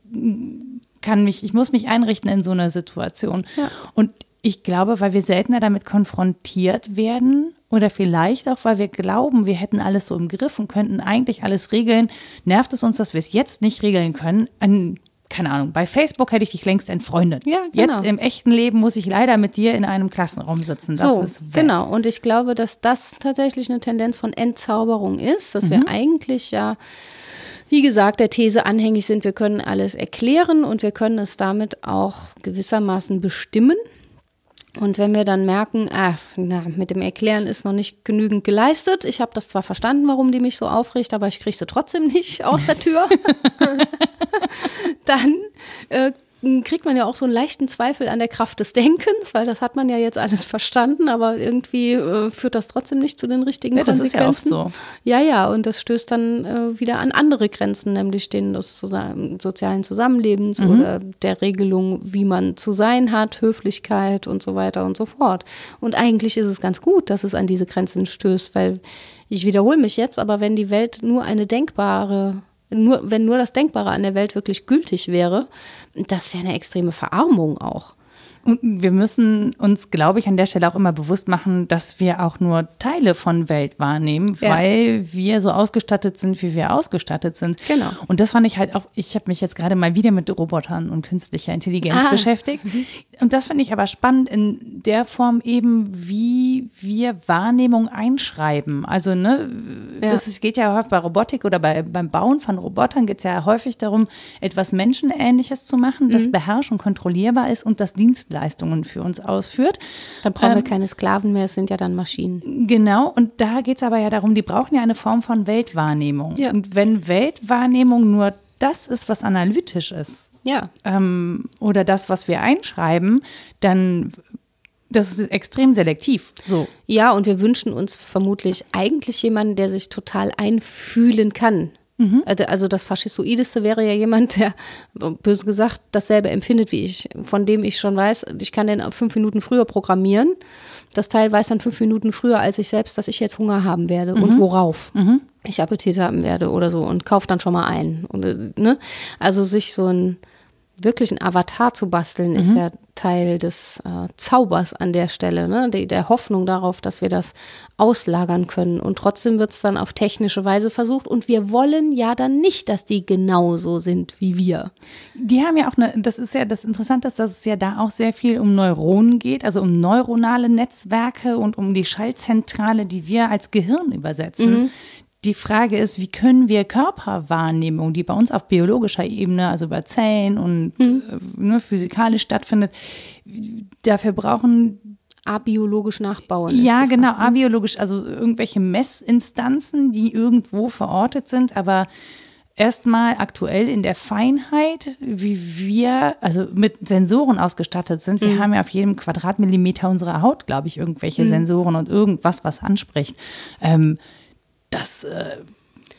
kann mich, ich muss mich einrichten in so einer Situation. Ja. Und ich glaube, weil wir seltener damit konfrontiert werden oder vielleicht auch, weil wir glauben, wir hätten alles so im Griff und könnten eigentlich alles regeln, nervt es uns, dass wir es jetzt nicht regeln können. An, keine Ahnung, bei Facebook hätte ich dich längst entfreundet. Ja, genau. Jetzt im echten Leben muss ich leider mit dir in einem Klassenraum sitzen. Das so, ist genau. Und ich glaube, dass das tatsächlich eine Tendenz von Entzauberung ist, dass mhm. wir eigentlich ja wie gesagt, der These anhängig sind, wir können alles erklären und wir können es damit auch gewissermaßen bestimmen. Und wenn wir dann merken, ah, na, mit dem Erklären ist noch nicht genügend geleistet, ich habe das zwar verstanden, warum die mich so aufregt, aber ich kriege sie trotzdem nicht aus der Tür, dann äh, kriegt man ja auch so einen leichten Zweifel an der Kraft des Denkens, weil das hat man ja jetzt alles verstanden, aber irgendwie äh, führt das trotzdem nicht zu den richtigen ja, Konsequenzen. Das ist ja oft so. Ja, ja, und das stößt dann äh, wieder an andere Grenzen, nämlich den des sozialen Zusammenlebens mhm. oder der Regelung, wie man zu sein hat, Höflichkeit und so weiter und so fort. Und eigentlich ist es ganz gut, dass es an diese Grenzen stößt, weil ich wiederhole mich jetzt, aber wenn die Welt nur eine denkbare nur, wenn nur das Denkbare an der Welt wirklich gültig wäre, das wäre eine extreme Verarmung auch. Und wir müssen uns, glaube ich, an der Stelle auch immer bewusst machen, dass wir auch nur Teile von Welt wahrnehmen, ja. weil wir so ausgestattet sind, wie wir ausgestattet sind. Genau. Und das fand ich halt auch, ich habe mich jetzt gerade mal wieder mit Robotern und künstlicher Intelligenz ah. beschäftigt. Mhm. Und das finde ich aber spannend in der Form eben, wie wir Wahrnehmung einschreiben. Also, ne, ja. es geht ja häufig bei Robotik oder bei, beim Bauen von Robotern geht es ja häufig darum, etwas Menschenähnliches zu machen, das mhm. beherrscht und kontrollierbar ist und das Dienstleistung Dienstleistungen für uns ausführt. Dann brauchen ähm, wir keine Sklaven mehr, es sind ja dann Maschinen. Genau, und da geht es aber ja darum, die brauchen ja eine Form von Weltwahrnehmung. Ja. Und wenn Weltwahrnehmung nur das ist, was analytisch ist, ja. ähm, oder das, was wir einschreiben, dann das ist extrem selektiv. So. Ja, und wir wünschen uns vermutlich eigentlich jemanden, der sich total einfühlen kann Mhm. Also, also das Faschistoideste wäre ja jemand, der, böse gesagt, dasselbe empfindet wie ich, von dem ich schon weiß, ich kann den fünf Minuten früher programmieren. Das Teil weiß dann fünf Minuten früher als ich selbst, dass ich jetzt Hunger haben werde mhm. und worauf. Mhm. Ich Appetit haben werde oder so und kaufe dann schon mal ein. Und, äh, ne? Also sich so ein wirklich ein Avatar zu basteln, mhm. ist ja Teil des äh, Zaubers an der Stelle, ne? der, der Hoffnung darauf, dass wir das auslagern können. Und trotzdem wird es dann auf technische Weise versucht. Und wir wollen ja dann nicht, dass die genauso sind wie wir. Die haben ja auch eine, das ist ja das Interessante, dass es ja da auch sehr viel um Neuronen geht, also um neuronale Netzwerke und um die Schaltzentrale, die wir als Gehirn übersetzen. Mhm die Frage ist, wie können wir Körperwahrnehmung, die bei uns auf biologischer Ebene, also bei Zellen und hm. ne, physikalisch stattfindet, dafür brauchen abiologisch nachbauen. Ja, genau, abiologisch, also irgendwelche Messinstanzen, die irgendwo verortet sind, aber erstmal aktuell in der Feinheit, wie wir, also mit Sensoren ausgestattet sind. Wir mhm. haben ja auf jedem Quadratmillimeter unserer Haut, glaube ich, irgendwelche mhm. Sensoren und irgendwas, was anspricht. Ähm, das, äh,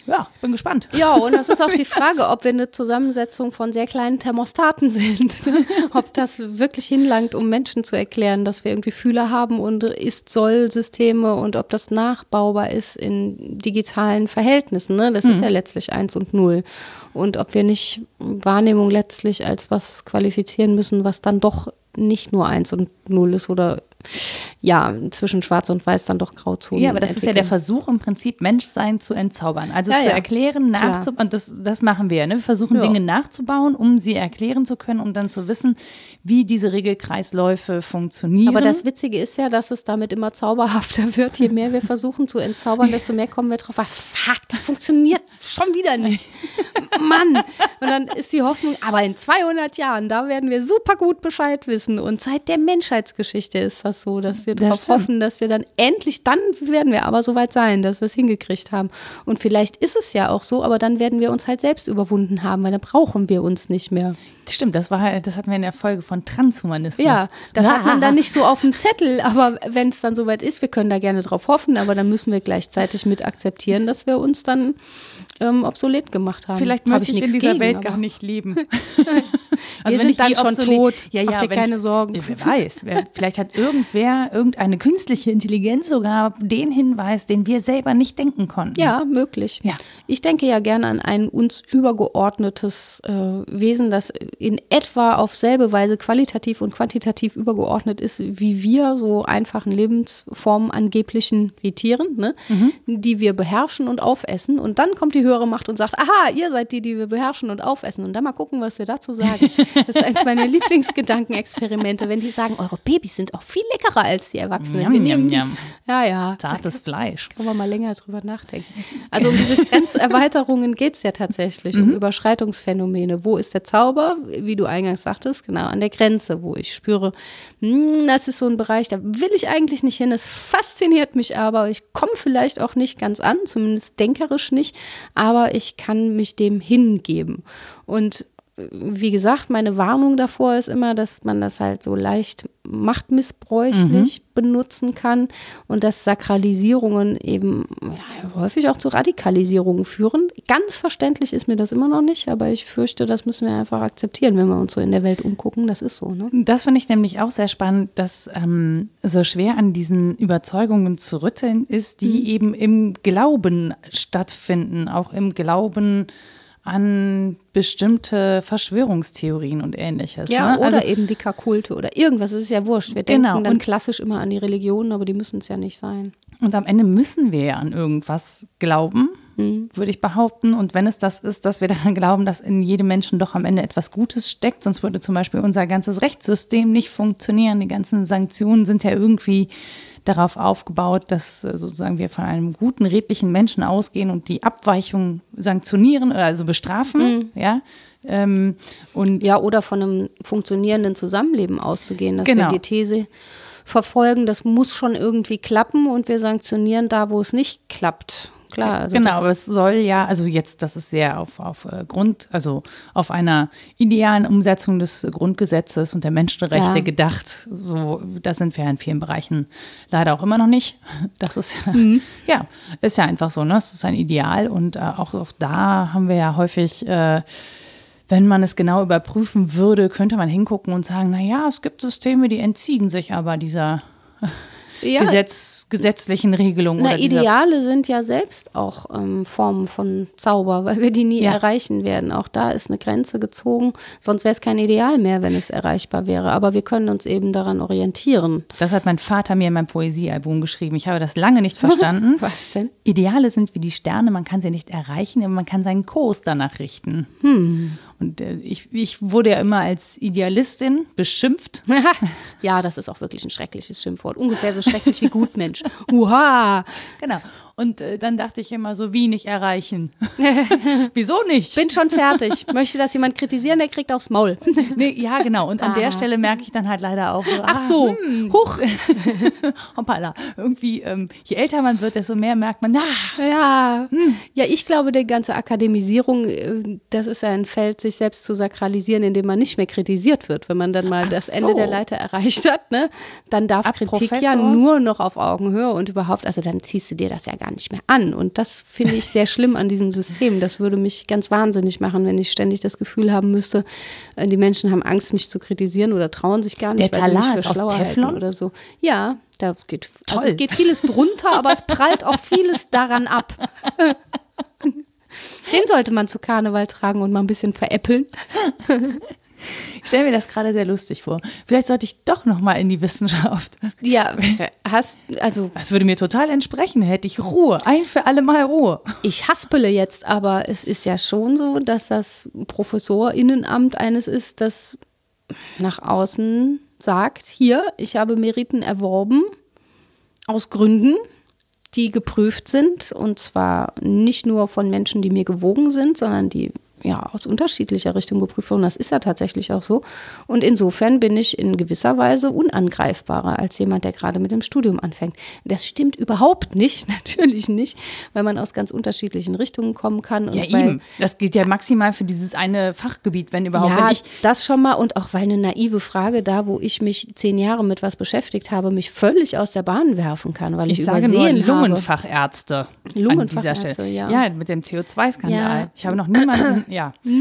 ja, bin gespannt. Ja, und das ist auch die Frage, ob wir eine Zusammensetzung von sehr kleinen Thermostaten sind. ob das wirklich hinlangt, um Menschen zu erklären, dass wir irgendwie Fühler haben und Ist-Soll-Systeme und ob das nachbaubar ist in digitalen Verhältnissen. Ne? Das mhm. ist ja letztlich eins und null. Und ob wir nicht Wahrnehmung letztlich als was qualifizieren müssen, was dann doch nicht nur eins und null ist oder ja, zwischen Schwarz und Weiß dann doch Grauzonen. Ja, aber das entwickeln. ist ja der Versuch, im Prinzip Menschsein zu entzaubern. Also ja, zu ja. erklären, nachzubauen. Und das, das machen wir. Ne? Wir versuchen ja. Dinge nachzubauen, um sie erklären zu können, um dann zu wissen, wie diese Regelkreisläufe funktionieren. Aber das Witzige ist ja, dass es damit immer zauberhafter wird. Je mehr wir versuchen zu entzaubern, desto mehr kommen wir drauf. Ah, fuck, das funktioniert schon wieder nicht. Mann. Und dann ist die Hoffnung, aber in 200 Jahren, da werden wir super gut Bescheid wissen. Und seit der Menschheitsgeschichte ist das so, dass wir darauf hoffen, dass wir dann endlich, dann werden wir aber soweit sein, dass wir es hingekriegt haben. Und vielleicht ist es ja auch so, aber dann werden wir uns halt selbst überwunden haben, weil dann brauchen wir uns nicht mehr. Stimmt, das war, das hatten wir in der Folge von Transhumanismus. Ja, das hat man dann nicht so auf dem Zettel, aber wenn es dann soweit ist, wir können da gerne drauf hoffen, aber dann müssen wir gleichzeitig mit akzeptieren, dass wir uns dann ähm, obsolet gemacht haben. Vielleicht möchte ich, ich in dieser gegen, Welt gar nicht leben. also wir wenn ich dann schon tot, ja, ja, dir keine ich, Sorgen. Wer weiß, wer, vielleicht hat irgendwer, irgendeine künstliche Intelligenz sogar den Hinweis, den wir selber nicht denken konnten. Ja, möglich. Ja. Ich denke ja gerne an ein uns übergeordnetes äh, Wesen, das in etwa auf selbe Weise qualitativ und quantitativ übergeordnet ist, wie wir, so einfachen Lebensformen angeblichen wie Tieren, ne? Mhm. die wir beherrschen und aufessen. Und dann kommt die höhere Macht und sagt, aha, ihr seid die, die wir beherrschen und aufessen. Und dann mal gucken, was wir dazu sagen. Das ist eins meiner Lieblingsgedankenexperimente, wenn die sagen, eure Babys sind auch viel leckerer als die Erwachsenen. Njam, njam, njam. Ja, ja. Zartes Fleisch. Kann man mal länger drüber nachdenken. Also um diese Grenzerweiterungen geht es ja tatsächlich, mhm. um Überschreitungsphänomene. Wo ist der Zauber? Wie du eingangs sagtest, genau, an der Grenze, wo ich spüre, hm, das ist so ein Bereich, da will ich eigentlich nicht hin. Es fasziniert mich aber. Ich komme vielleicht auch nicht ganz an, zumindest denkerisch nicht aber ich kann mich dem hingeben. Und wie gesagt, meine Warnung davor ist immer, dass man das halt so leicht machtmissbräuchlich mhm. benutzen kann und dass Sakralisierungen eben ja, häufig auch zu Radikalisierungen führen. Ganz verständlich ist mir das immer noch nicht, aber ich fürchte, das müssen wir einfach akzeptieren, wenn wir uns so in der Welt umgucken. Das ist so. Ne? Das finde ich nämlich auch sehr spannend, dass ähm, so schwer an diesen Überzeugungen zu rütteln ist, die mhm. eben im Glauben stattfinden, auch im Glauben an bestimmte Verschwörungstheorien und ähnliches. Ja, ne? oder also, eben Wicca-Kulte oder irgendwas, es ist ja wurscht. Wir Genau, denken dann und- klassisch immer an die Religionen, aber die müssen es ja nicht sein. Und am Ende müssen wir ja an irgendwas glauben, würde ich behaupten. Und wenn es das ist, dass wir daran glauben, dass in jedem Menschen doch am Ende etwas Gutes steckt, sonst würde zum Beispiel unser ganzes Rechtssystem nicht funktionieren. Die ganzen Sanktionen sind ja irgendwie darauf aufgebaut, dass äh, sozusagen wir von einem guten, redlichen Menschen ausgehen und die Abweichung sanktionieren, äh, also bestrafen, ja. Ähm, und Ja, oder von einem funktionierenden Zusammenleben auszugehen, dass Genau. wir die These verfolgen, das muss schon irgendwie klappen und wir sanktionieren da, wo es nicht klappt. Klar, also genau, aber es soll ja, also jetzt, das ist sehr auf, auf äh, Grund, also auf einer idealen Umsetzung des Grundgesetzes und der Menschenrechte Ja. gedacht. So, da sind wir ja in vielen Bereichen leider auch immer noch nicht. Das ist ja, Mhm. ja, ist ja einfach so, ne? Es ist ein Ideal und äh, auch, auch da haben wir ja häufig äh, wenn man es genau überprüfen würde, könnte man hingucken und sagen, na ja, es gibt Systeme, die entziehen sich aber dieser ja, Gesetz, gesetzlichen Regelung. Na, Ideale sind ja selbst auch ähm, Formen von Zauber, weil wir die nie Ja. erreichen werden. Auch da ist eine Grenze gezogen. Sonst wäre es kein Ideal mehr, wenn es erreichbar wäre. Aber wir können uns eben daran orientieren. Das hat mein Vater mir in meinem Poesiealbum geschrieben. Ich habe das lange nicht verstanden. Was denn? Ideale sind wie die Sterne, man kann sie nicht erreichen, aber man kann seinen Kurs danach richten. Und äh, ich, ich wurde ja immer als Idealistin beschimpft. ja, das ist auch wirklich ein schreckliches Schimpfwort. Ungefähr so schrecklich wie Gutmensch. Uha! Genau. Und äh, dann dachte ich immer so, wie nicht erreichen? Wieso nicht? Bin schon fertig. Möchte das jemand kritisieren, der kriegt aufs Maul. nee, ja, genau. Und an der Ah. Stelle merke ich dann halt leider auch so, Ach ah, so, huch. hoppala. Irgendwie, ähm, je älter man wird, desto mehr merkt man, ah, Ja, ja, ich glaube, die ganze Akademisierung, äh, das ist ja ein Feld, sich selbst zu sakralisieren, indem man nicht mehr kritisiert wird. Wenn man dann mal Ach das so. Ende der Leiter erreicht hat, ne, dann darf Ab Kritik ja Professor? nur noch auf Augenhöhe und überhaupt, also dann ziehst du dir das ja gar nicht mehr an. Und das finde ich sehr schlimm an diesem System. Das würde mich ganz wahnsinnig machen, wenn ich ständig das Gefühl haben müsste, äh, die Menschen haben Angst, mich zu kritisieren oder trauen sich gar nicht, Der Talar ist aus Teflon? oder so. Ja, da geht, also Toll. es geht vieles drunter, aber es prallt auch vieles daran ab. Den sollte man zu Karneval tragen und mal ein bisschen veräppeln. ich stelle mir das gerade sehr lustig vor. Vielleicht sollte ich doch noch mal in die Wissenschaft. Ja, hast, also Das würde mir total entsprechen, hätte ich Ruhe, ein für alle Mal Ruhe. ich haspele jetzt, aber es ist ja schon so, dass das Professorinnenamt eines ist, das nach außen sagt, hier, ich habe Meriten erworben aus Gründen, die geprüft sind und zwar nicht nur von Menschen, die mir gewogen sind, sondern die ja aus unterschiedlicher Richtung geprüft wurden. Das ist ja tatsächlich auch so. Und insofern bin ich in gewisser Weise unangreifbarer als jemand, der gerade mit dem Studium anfängt. Das stimmt überhaupt nicht, natürlich nicht, weil man aus ganz unterschiedlichen Richtungen kommen kann. Ja, eben. Das geht ja maximal für dieses eine Fachgebiet, wenn überhaupt. ja, wenn ich, das schon mal und auch weil eine naive Frage da, wo ich mich zehn Jahre mit was beschäftigt habe, mich völlig aus der Bahn werfen kann, weil ich, ich sage nur übersehen habe. Lungenfachärzte. An dieser Lungenfachärzte, Stelle. ja. ja, mit dem CO2-Skandal. Ja. Ich habe noch niemanden, ja.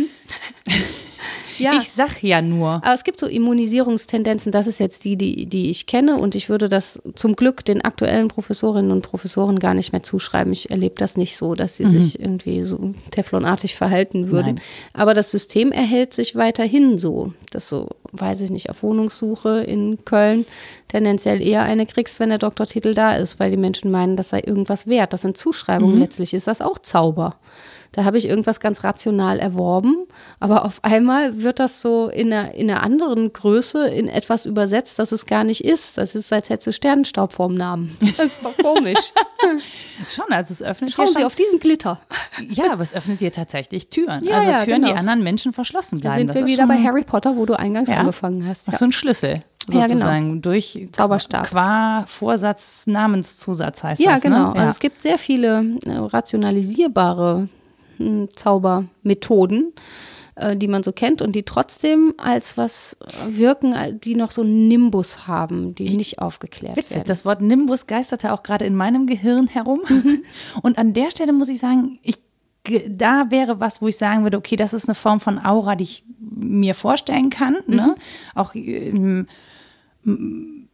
Ja. Ich sag ja nur. Aber es gibt so Immunisierungstendenzen, das ist jetzt die, die, die ich kenne und ich würde das zum Glück den aktuellen Professorinnen und Professoren gar nicht mehr zuschreiben. Ich erlebe das nicht so, dass sie sich irgendwie so teflonartig verhalten würden. Nein. Aber das System erhält sich weiterhin so, dass so, weiß ich nicht, auf Wohnungssuche in Köln tendenziell eher eine kriegst, wenn der Doktortitel da ist, weil die Menschen meinen, das sei irgendwas wert. Das sind Zuschreibungen. Letztlich ist das auch Zauber. Da habe ich irgendwas ganz rational erworben, aber auf einmal wird das so in einer, in einer anderen Größe in etwas übersetzt, das es gar nicht ist. Das ist, als hättest du Sternenstaub vorm Namen. Das ist doch komisch. Schon, also es öffnet Schauen dir Sie schon, auf diesen Glitter. Ja, aber es öffnet dir tatsächlich Türen. Ja, also ja, Türen, die genau. anderen Menschen verschlossen Da bleiben. sind Das wir ist wieder bei Harry Potter, wo du eingangs Ja. angefangen hast. Ach, Ja. so ein Schlüssel. Ja, genau. Sozusagen durch Zauberstab. Qua Vorsatz, Namenszusatz heißt Ja, das. genau. Ne? Also es gibt sehr viele äh, rationalisierbare Zaubermethoden, äh, die man so kennt und die trotzdem als was wirken, äh, die noch so einen Nimbus haben, die nicht aufgeklärt Witzig, werden. das Wort Nimbus geisterte auch gerade in meinem Gehirn herum. Mhm. Und an der Stelle muss ich sagen, ich, da wäre was, wo ich sagen würde, okay, das ist eine Form von Aura, die ich mir vorstellen kann. Mhm. Ne? Auch ähm,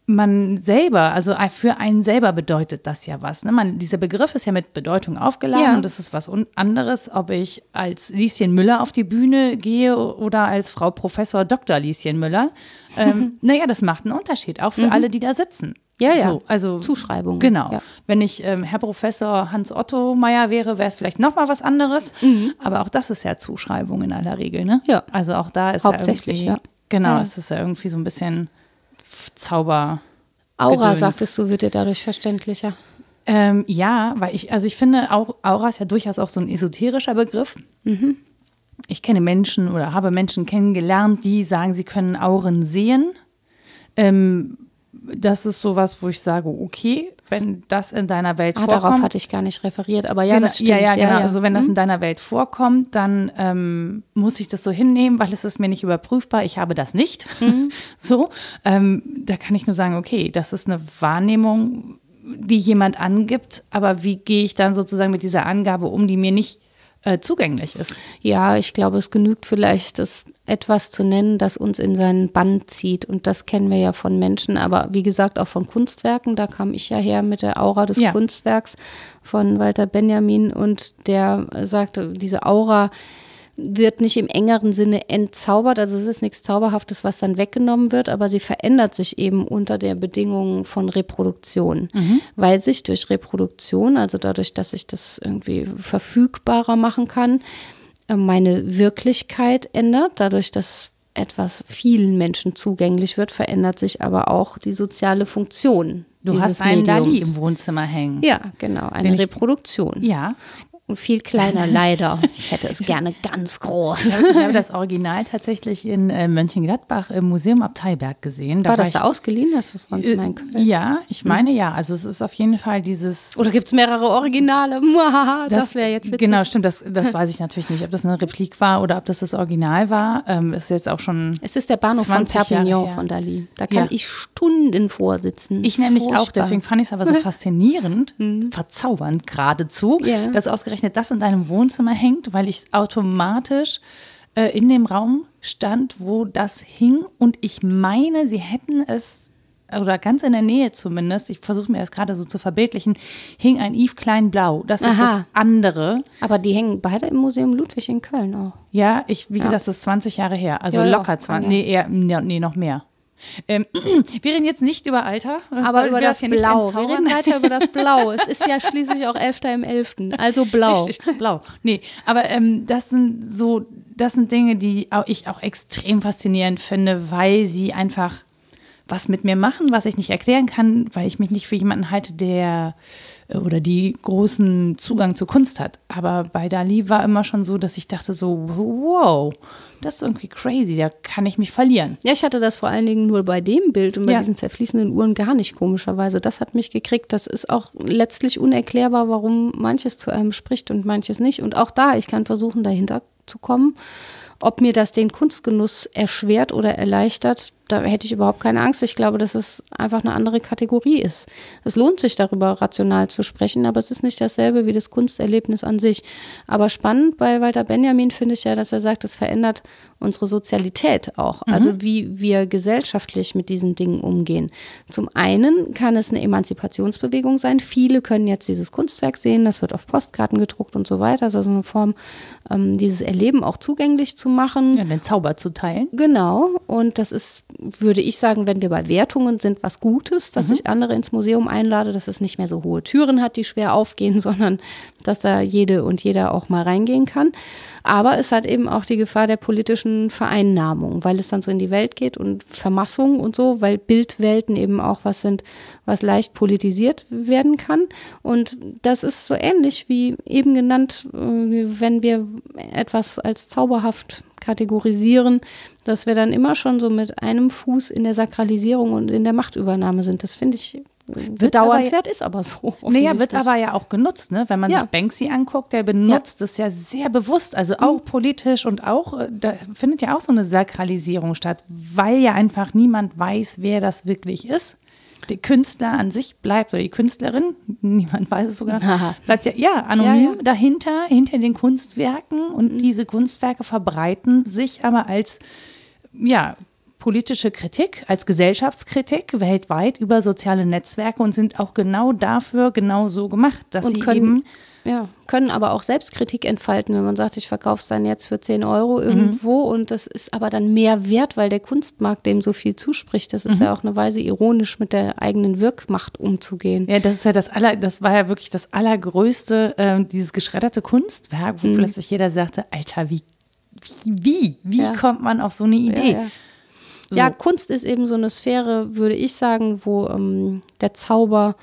man selber, also für einen selber bedeutet das ja was. Ne? Man, dieser Begriff ist ja mit Bedeutung aufgeladen Ja. und das ist was anderes, ob ich als Lieschen Müller auf die Bühne gehe oder als Frau Professor Dr. Lieschen Müller. Ähm, naja, das macht einen Unterschied, auch für alle, die da sitzen. Mhm. Ja, ja. So, also Zuschreibungen, Genau. ja. Wenn ich ähm, Herr Professor Hans Otto Meyer wäre, wäre es vielleicht noch mal was anderes. Aber auch das ist ja Zuschreibung in aller Regel, ne? Mhm. Ja. Also auch da ist Hauptsächlich, ja. Genau, ja. es ist ja irgendwie so ein bisschen Zauber. Aura, Gedöns. sagtest du, wird dir dadurch verständlicher. Ähm, ja, weil ich, also ich finde, auch Aura ist ja durchaus auch so ein esoterischer Begriff. Ich kenne Menschen oder habe Menschen kennengelernt, die sagen, sie können Auren sehen. Ähm, das ist sowas, wo ich sage, okay, wenn das in deiner Welt Ah, vorkommt. darauf hatte ich gar nicht referiert, aber ja, genau, das stimmt. Ja, ja, genau. Also wenn das Mhm. in deiner Welt vorkommt, dann ähm, muss ich das so hinnehmen, weil es ist mir nicht überprüfbar. Ich habe das nicht. Mhm. so, ähm, da kann ich nur sagen, okay, das ist eine Wahrnehmung, die jemand angibt, aber wie gehe ich dann sozusagen mit dieser Angabe um, die mir nicht äh, zugänglich ist? Ja, ich glaube, es genügt vielleicht, das etwas zu nennen, das uns in seinen Bann zieht. Und das kennen wir ja von Menschen, aber wie gesagt auch von Kunstwerken. Da kam ich ja her mit der Aura des Ja. Kunstwerks von Walter Benjamin und der sagte, diese Aura wird nicht im engeren Sinne entzaubert, also es ist nichts Zauberhaftes, was dann weggenommen wird, aber sie verändert sich eben unter der Bedingung von Reproduktion, weil sich durch Reproduktion, also dadurch, dass ich das irgendwie verfügbarer machen kann, äh, meine Wirklichkeit ändert, dadurch, dass etwas vielen Menschen zugänglich wird, verändert sich aber auch die soziale Funktion. Du dieses hast einen Dali Mediums. im Wohnzimmer hängen. Ja, genau, eine Wenn ich- Reproduktion. Ja, viel kleiner leider. Ich hätte es gerne ganz groß. ich habe das Original tatsächlich in äh, Mönchengladbach im Museum Abteiberg gesehen. War das ich- da ausgeliehen? Das ist sonst Äh, mein Köln. Ja, ich meine ja. Also es ist auf jeden Fall dieses. Oder gibt es mehrere Originale? Muahaha, das, wäre jetzt witzig. Genau, stimmt. Das, das weiß ich natürlich nicht, ob das eine Replik war oder ob das das Original war. Ähm, ist jetzt auch schon. Es ist der Bahnhof von 20 Jahre Perpignan von Dali. Da kann Ja. ich Stunden vorsitzen. Ich nämlich auch, Furchtbar. deswegen fand ich es aber so faszinierend, verzaubernd geradezu, Ja. dass ausgerechnet das in deinem Wohnzimmer hängt, weil ich automatisch äh, in dem Raum stand, wo das hing. Und ich meine, sie hätten es, oder ganz in der Nähe zumindest, ich versuche mir das gerade so zu verbildlichen, hing ein Yves Klein Blau. Das ist Aha. das andere. Aber die hängen beide im Museum Ludwig in Köln auch. Ja, ich, wie gesagt, das ist 20 Jahre her. Also Ja, ja, locker kann 20, ja. nee, eher, nee, noch mehr. Ähm, wir reden jetzt nicht über Alter. Aber weil über das nicht Blau. Wir reden weiter über das Blau. Es ist ja schließlich auch 11. im 11. Also blau. Richtig, blau. Nee, aber ähm, das sind so, das sind Dinge, die auch ich auch extrem faszinierend finde, weil sie einfach was mit mir machen, was ich nicht erklären kann, weil ich mich nicht für jemanden halte, der äh, oder die großen Zugang zur Kunst hat. Aber bei Dali war immer schon so, dass ich dachte so, wow, das ist irgendwie crazy, da kann ich mich verlieren. Ja, ich hatte das vor allen Dingen nur bei dem Bild und bei Ja. diesen zerfließenden Uhren gar nicht komischerweise. Das hat mich gekriegt. Das ist auch letztlich unerklärbar, warum manches zu einem spricht und manches nicht. Und auch da, ich kann versuchen, dahinter zu kommen. Ob mir das den Kunstgenuss erschwert oder erleichtert, da hätte ich überhaupt keine Angst. Ich glaube, dass es einfach eine andere Kategorie ist. Es lohnt sich darüber rational zu sprechen, aber es ist nicht dasselbe wie das Kunsterlebnis an sich. Aber spannend bei Walter Benjamin finde ich ja, dass er sagt, es verändert unsere Sozialität auch. Also wie wir gesellschaftlich mit diesen Dingen umgehen. Zum einen kann es eine Emanzipationsbewegung sein. Viele können jetzt dieses Kunstwerk sehen, das wird auf Postkarten gedruckt und so weiter. Das ist also eine Form, ähm, dieses Erleben auch zugänglich zu machen. Ja, den Zauber zu teilen. Genau. Und das ist, würde ich sagen, wenn wir bei Wertungen sind, was Gutes, dass ich andere ins Museum einlade, dass es nicht mehr so hohe Türen hat, die schwer aufgehen, sondern dass da jede und jeder auch mal reingehen kann. Aber es hat eben auch die Gefahr der politischen Vereinnahmung, weil es dann so in die Welt geht und Vermassung und so, weil Bildwelten eben auch was sind, was leicht politisiert werden kann. Und das ist so ähnlich wie eben genannt, äh, wenn wir etwas als zauberhaft kategorisieren, dass wir dann immer schon so mit einem Fuß in der Sakralisierung und in der Machtübernahme sind. Das finde ich bedauernswert, ist aber so. Naja, wird aber ja auch genutzt, ne? Wenn man Ja. sich Banksy anguckt, der benutzt es ja sehr bewusst, also auch Mhm. politisch und auch, äh, da findet ja auch so eine Sakralisierung statt, weil ja einfach niemand weiß, wer das wirklich ist. Der Künstler an sich bleibt, oder die Künstlerin, niemand weiß es sogar, Aha. bleibt ja, ja anonym Ja, Mhm. ja. dahinter, hinter den Kunstwerken und diese Kunstwerke verbreiten sich aber als, ja, politische Kritik, als Gesellschaftskritik weltweit über soziale Netzwerke und sind auch genau dafür genau so gemacht, dass Und sie können- eben Ja, können aber auch Selbstkritik entfalten, wenn man sagt, ich verkaufe es dann jetzt für 10 Euro irgendwo und das ist aber dann mehr wert, weil der Kunstmarkt dem so viel zuspricht. Das ist ja auch eine Weise, ironisch mit der eigenen Wirkmacht umzugehen. Ja, das ist ja das aller, das war ja wirklich das allergrößte, ähm, dieses geschredderte Kunstwerk, wo Mhm. plötzlich jeder sagte, Alter, wie, wie, wie, wie Ja. kommt man auf so eine Idee? Ja, ja. Ja, Kunst ist eben so eine Sphäre, würde ich sagen, wo ähm, der Zauber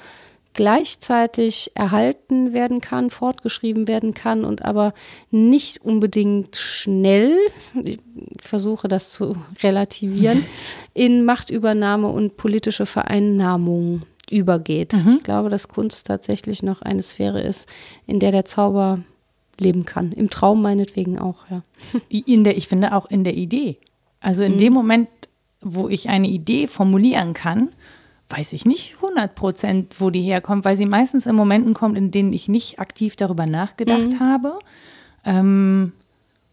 gleichzeitig erhalten werden kann, fortgeschrieben werden kann und aber nicht unbedingt schnell, ich versuche das zu relativieren, in Machtübernahme und politische Vereinnahmung übergeht. Ich glaube, dass Kunst tatsächlich noch eine Sphäre ist, in der der Zauber leben kann. Im Traum meinetwegen auch, ja. In der, ich finde auch in der Idee. Also in dem Moment, wo ich eine Idee formulieren kann, weiß ich nicht 100 Prozent, wo die herkommt, weil sie meistens in Momenten kommt, in denen ich nicht aktiv darüber nachgedacht habe. Ähm,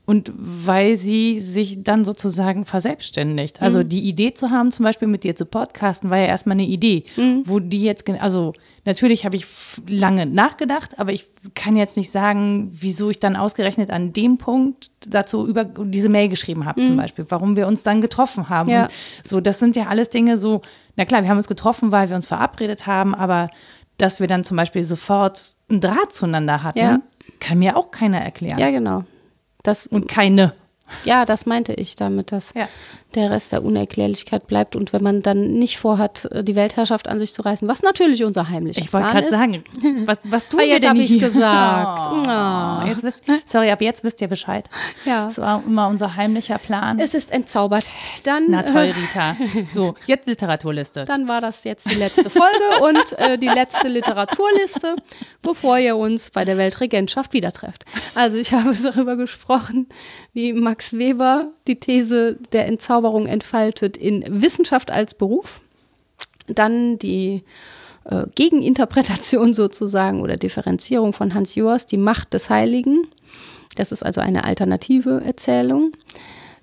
und weil sie sich dann sozusagen verselbstständigt. Also die Idee zu haben, zum Beispiel mit dir zu podcasten, war ja erstmal eine Idee, wo die jetzt, also natürlich habe ich lange nachgedacht, aber ich kann jetzt nicht sagen, wieso ich dann ausgerechnet an dem Punkt dazu über diese Mail geschrieben habe, zum Beispiel, warum wir uns dann getroffen haben. Ja. So, das sind ja alles Dinge so, na klar, wir haben uns getroffen, weil wir uns verabredet haben, aber dass wir dann zum Beispiel sofort einen Draht zueinander hatten, Ja. kann mir auch keiner erklären. Ja, genau. Das, Und keine. ja, das meinte ich damit, dass Ja. Der Rest der Unerklärlichkeit bleibt und wenn man dann nicht vorhat, die Weltherrschaft an sich zu reißen, was natürlich unser heimlicher Ich wollte Plan gerade ist. sagen, was, was tun Ah, wir jetzt denn hier? gesagt. Oh, Ah. jetzt wisst, sorry, ab jetzt wisst ihr Bescheid. Ja. Das war immer unser heimlicher Plan. Es ist entzaubert. Dann, Na toll, äh, Rita. So, jetzt Literaturliste. dann war das jetzt die letzte Folge und äh, die letzte Literaturliste, bevor ihr uns bei der Weltregentschaft wieder trefft. Also ich habe darüber gesprochen, wie Max Weber die These der Entzauberung entfaltet in Wissenschaft als Beruf. Dann die äh, Gegeninterpretation sozusagen oder Differenzierung von Hans Joas, die Macht des Heiligen. Das ist also eine alternative Erzählung.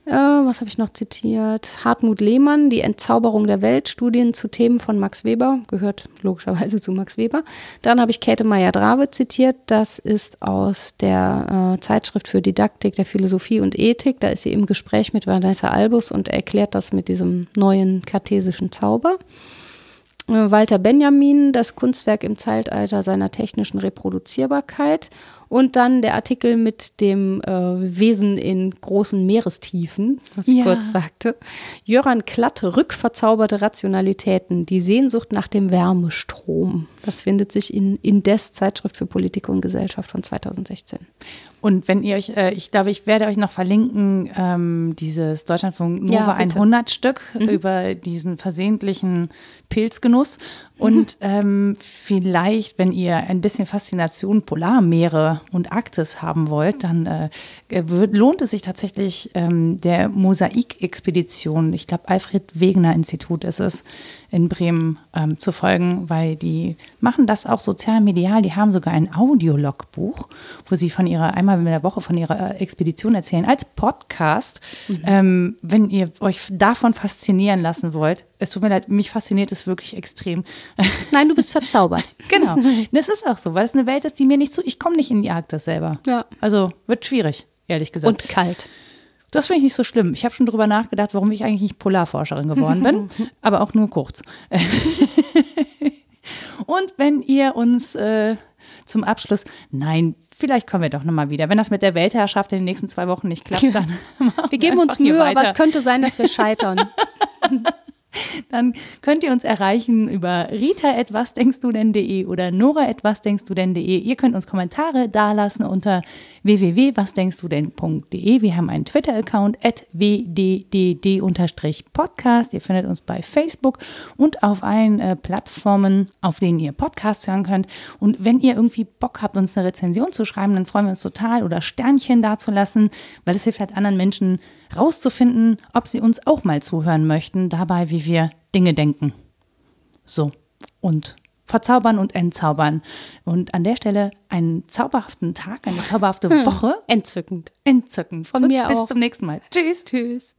Äh, was habe ich noch zitiert? Hartmut Lehmann, die Entzauberung der Welt, Studien zu Themen von Max Weber, gehört logischerweise zu Max Weber. Dann habe ich Käthe Meyer-Drave zitiert, das ist aus der äh, Zeitschrift für Didaktik der Philosophie und Ethik. Da ist sie im Gespräch mit Vanessa Albus und erklärt das mit diesem neuen kartesischen Zauber. Äh, Walter Benjamin, das Kunstwerk im Zeitalter seiner technischen Reproduzierbarkeit. Und dann der Artikel mit dem äh, Wesen in großen Meerestiefen, was ich Ja. kurz sagte. Jöran Klatt, rückverzauberte Rationalitäten, die Sehnsucht nach dem Wärmestrom. Das findet sich in Indes, Zeitschrift für Politik und Gesellschaft von 2016. Und wenn ihr euch, äh, ich glaube, ich werde euch noch verlinken, ähm, dieses Deutschlandfunk Nova Ja, bitte. 100 Stück über diesen versehentlichen Pilzgenuss. Und ähm, vielleicht, wenn ihr ein bisschen Faszination Polarmeere und Arktis haben wollt, dann äh, wird, lohnt es sich tatsächlich ähm, der Mosaik-Expedition, ich glaube Alfred Wegener Institut ist es, in Bremen ähm, zu folgen, weil die machen das auch sozial medial. Die haben sogar ein Audiologbuch, wo sie von ihrer, einmal in der Woche von ihrer äh, Expedition erzählen, als Podcast. Ähm, wenn ihr euch davon faszinieren lassen wollt, es tut mir leid, mich fasziniert es wirklich extrem. Nein, du bist verzaubert. genau. Das ist auch so, weil es eine Welt ist, die mir nicht zu, ich komme nicht in die Arktis selber. Ja. Also wird schwierig, ehrlich gesagt. Und kalt. Das finde ich nicht so schlimm. Ich habe schon drüber nachgedacht, warum ich eigentlich nicht Polarforscherin geworden bin, aber auch nur kurz. Und wenn ihr uns äh, zum Abschluss, nein, vielleicht kommen wir doch nochmal wieder. Wenn das mit der Weltherrschaft in den nächsten zwei Wochen nicht klappt, dann machen Wir geben uns Mühe, aber es könnte sein, dass wir scheitern. Dann könnt ihr uns erreichen über rita.was denkst du denn.de oder nora.was denkst du denn.de. Ihr könnt uns Kommentare dalassen unter www.wasdenkst-du-denn.de. Wir haben einen Twitter-Account at wddd-podcast. Ihr findet uns bei Facebook und auf allen äh, Plattformen, auf denen ihr Podcasts hören könnt. Und wenn ihr irgendwie Bock habt, uns eine Rezension zu schreiben, dann freuen wir uns total oder Sternchen dazulassen, weil es hilft halt anderen Menschen rauszufinden, ob sie uns auch mal zuhören möchten, dabei, wie wir Dinge denken. So, und verzaubern und entzaubern. Und an der Stelle einen zauberhaften Tag, eine zauberhafte. Hm. Woche. Entzückend. Entzückend. Von und mir bis auch. Bis zum nächsten Mal. Tschüss. Tschüss.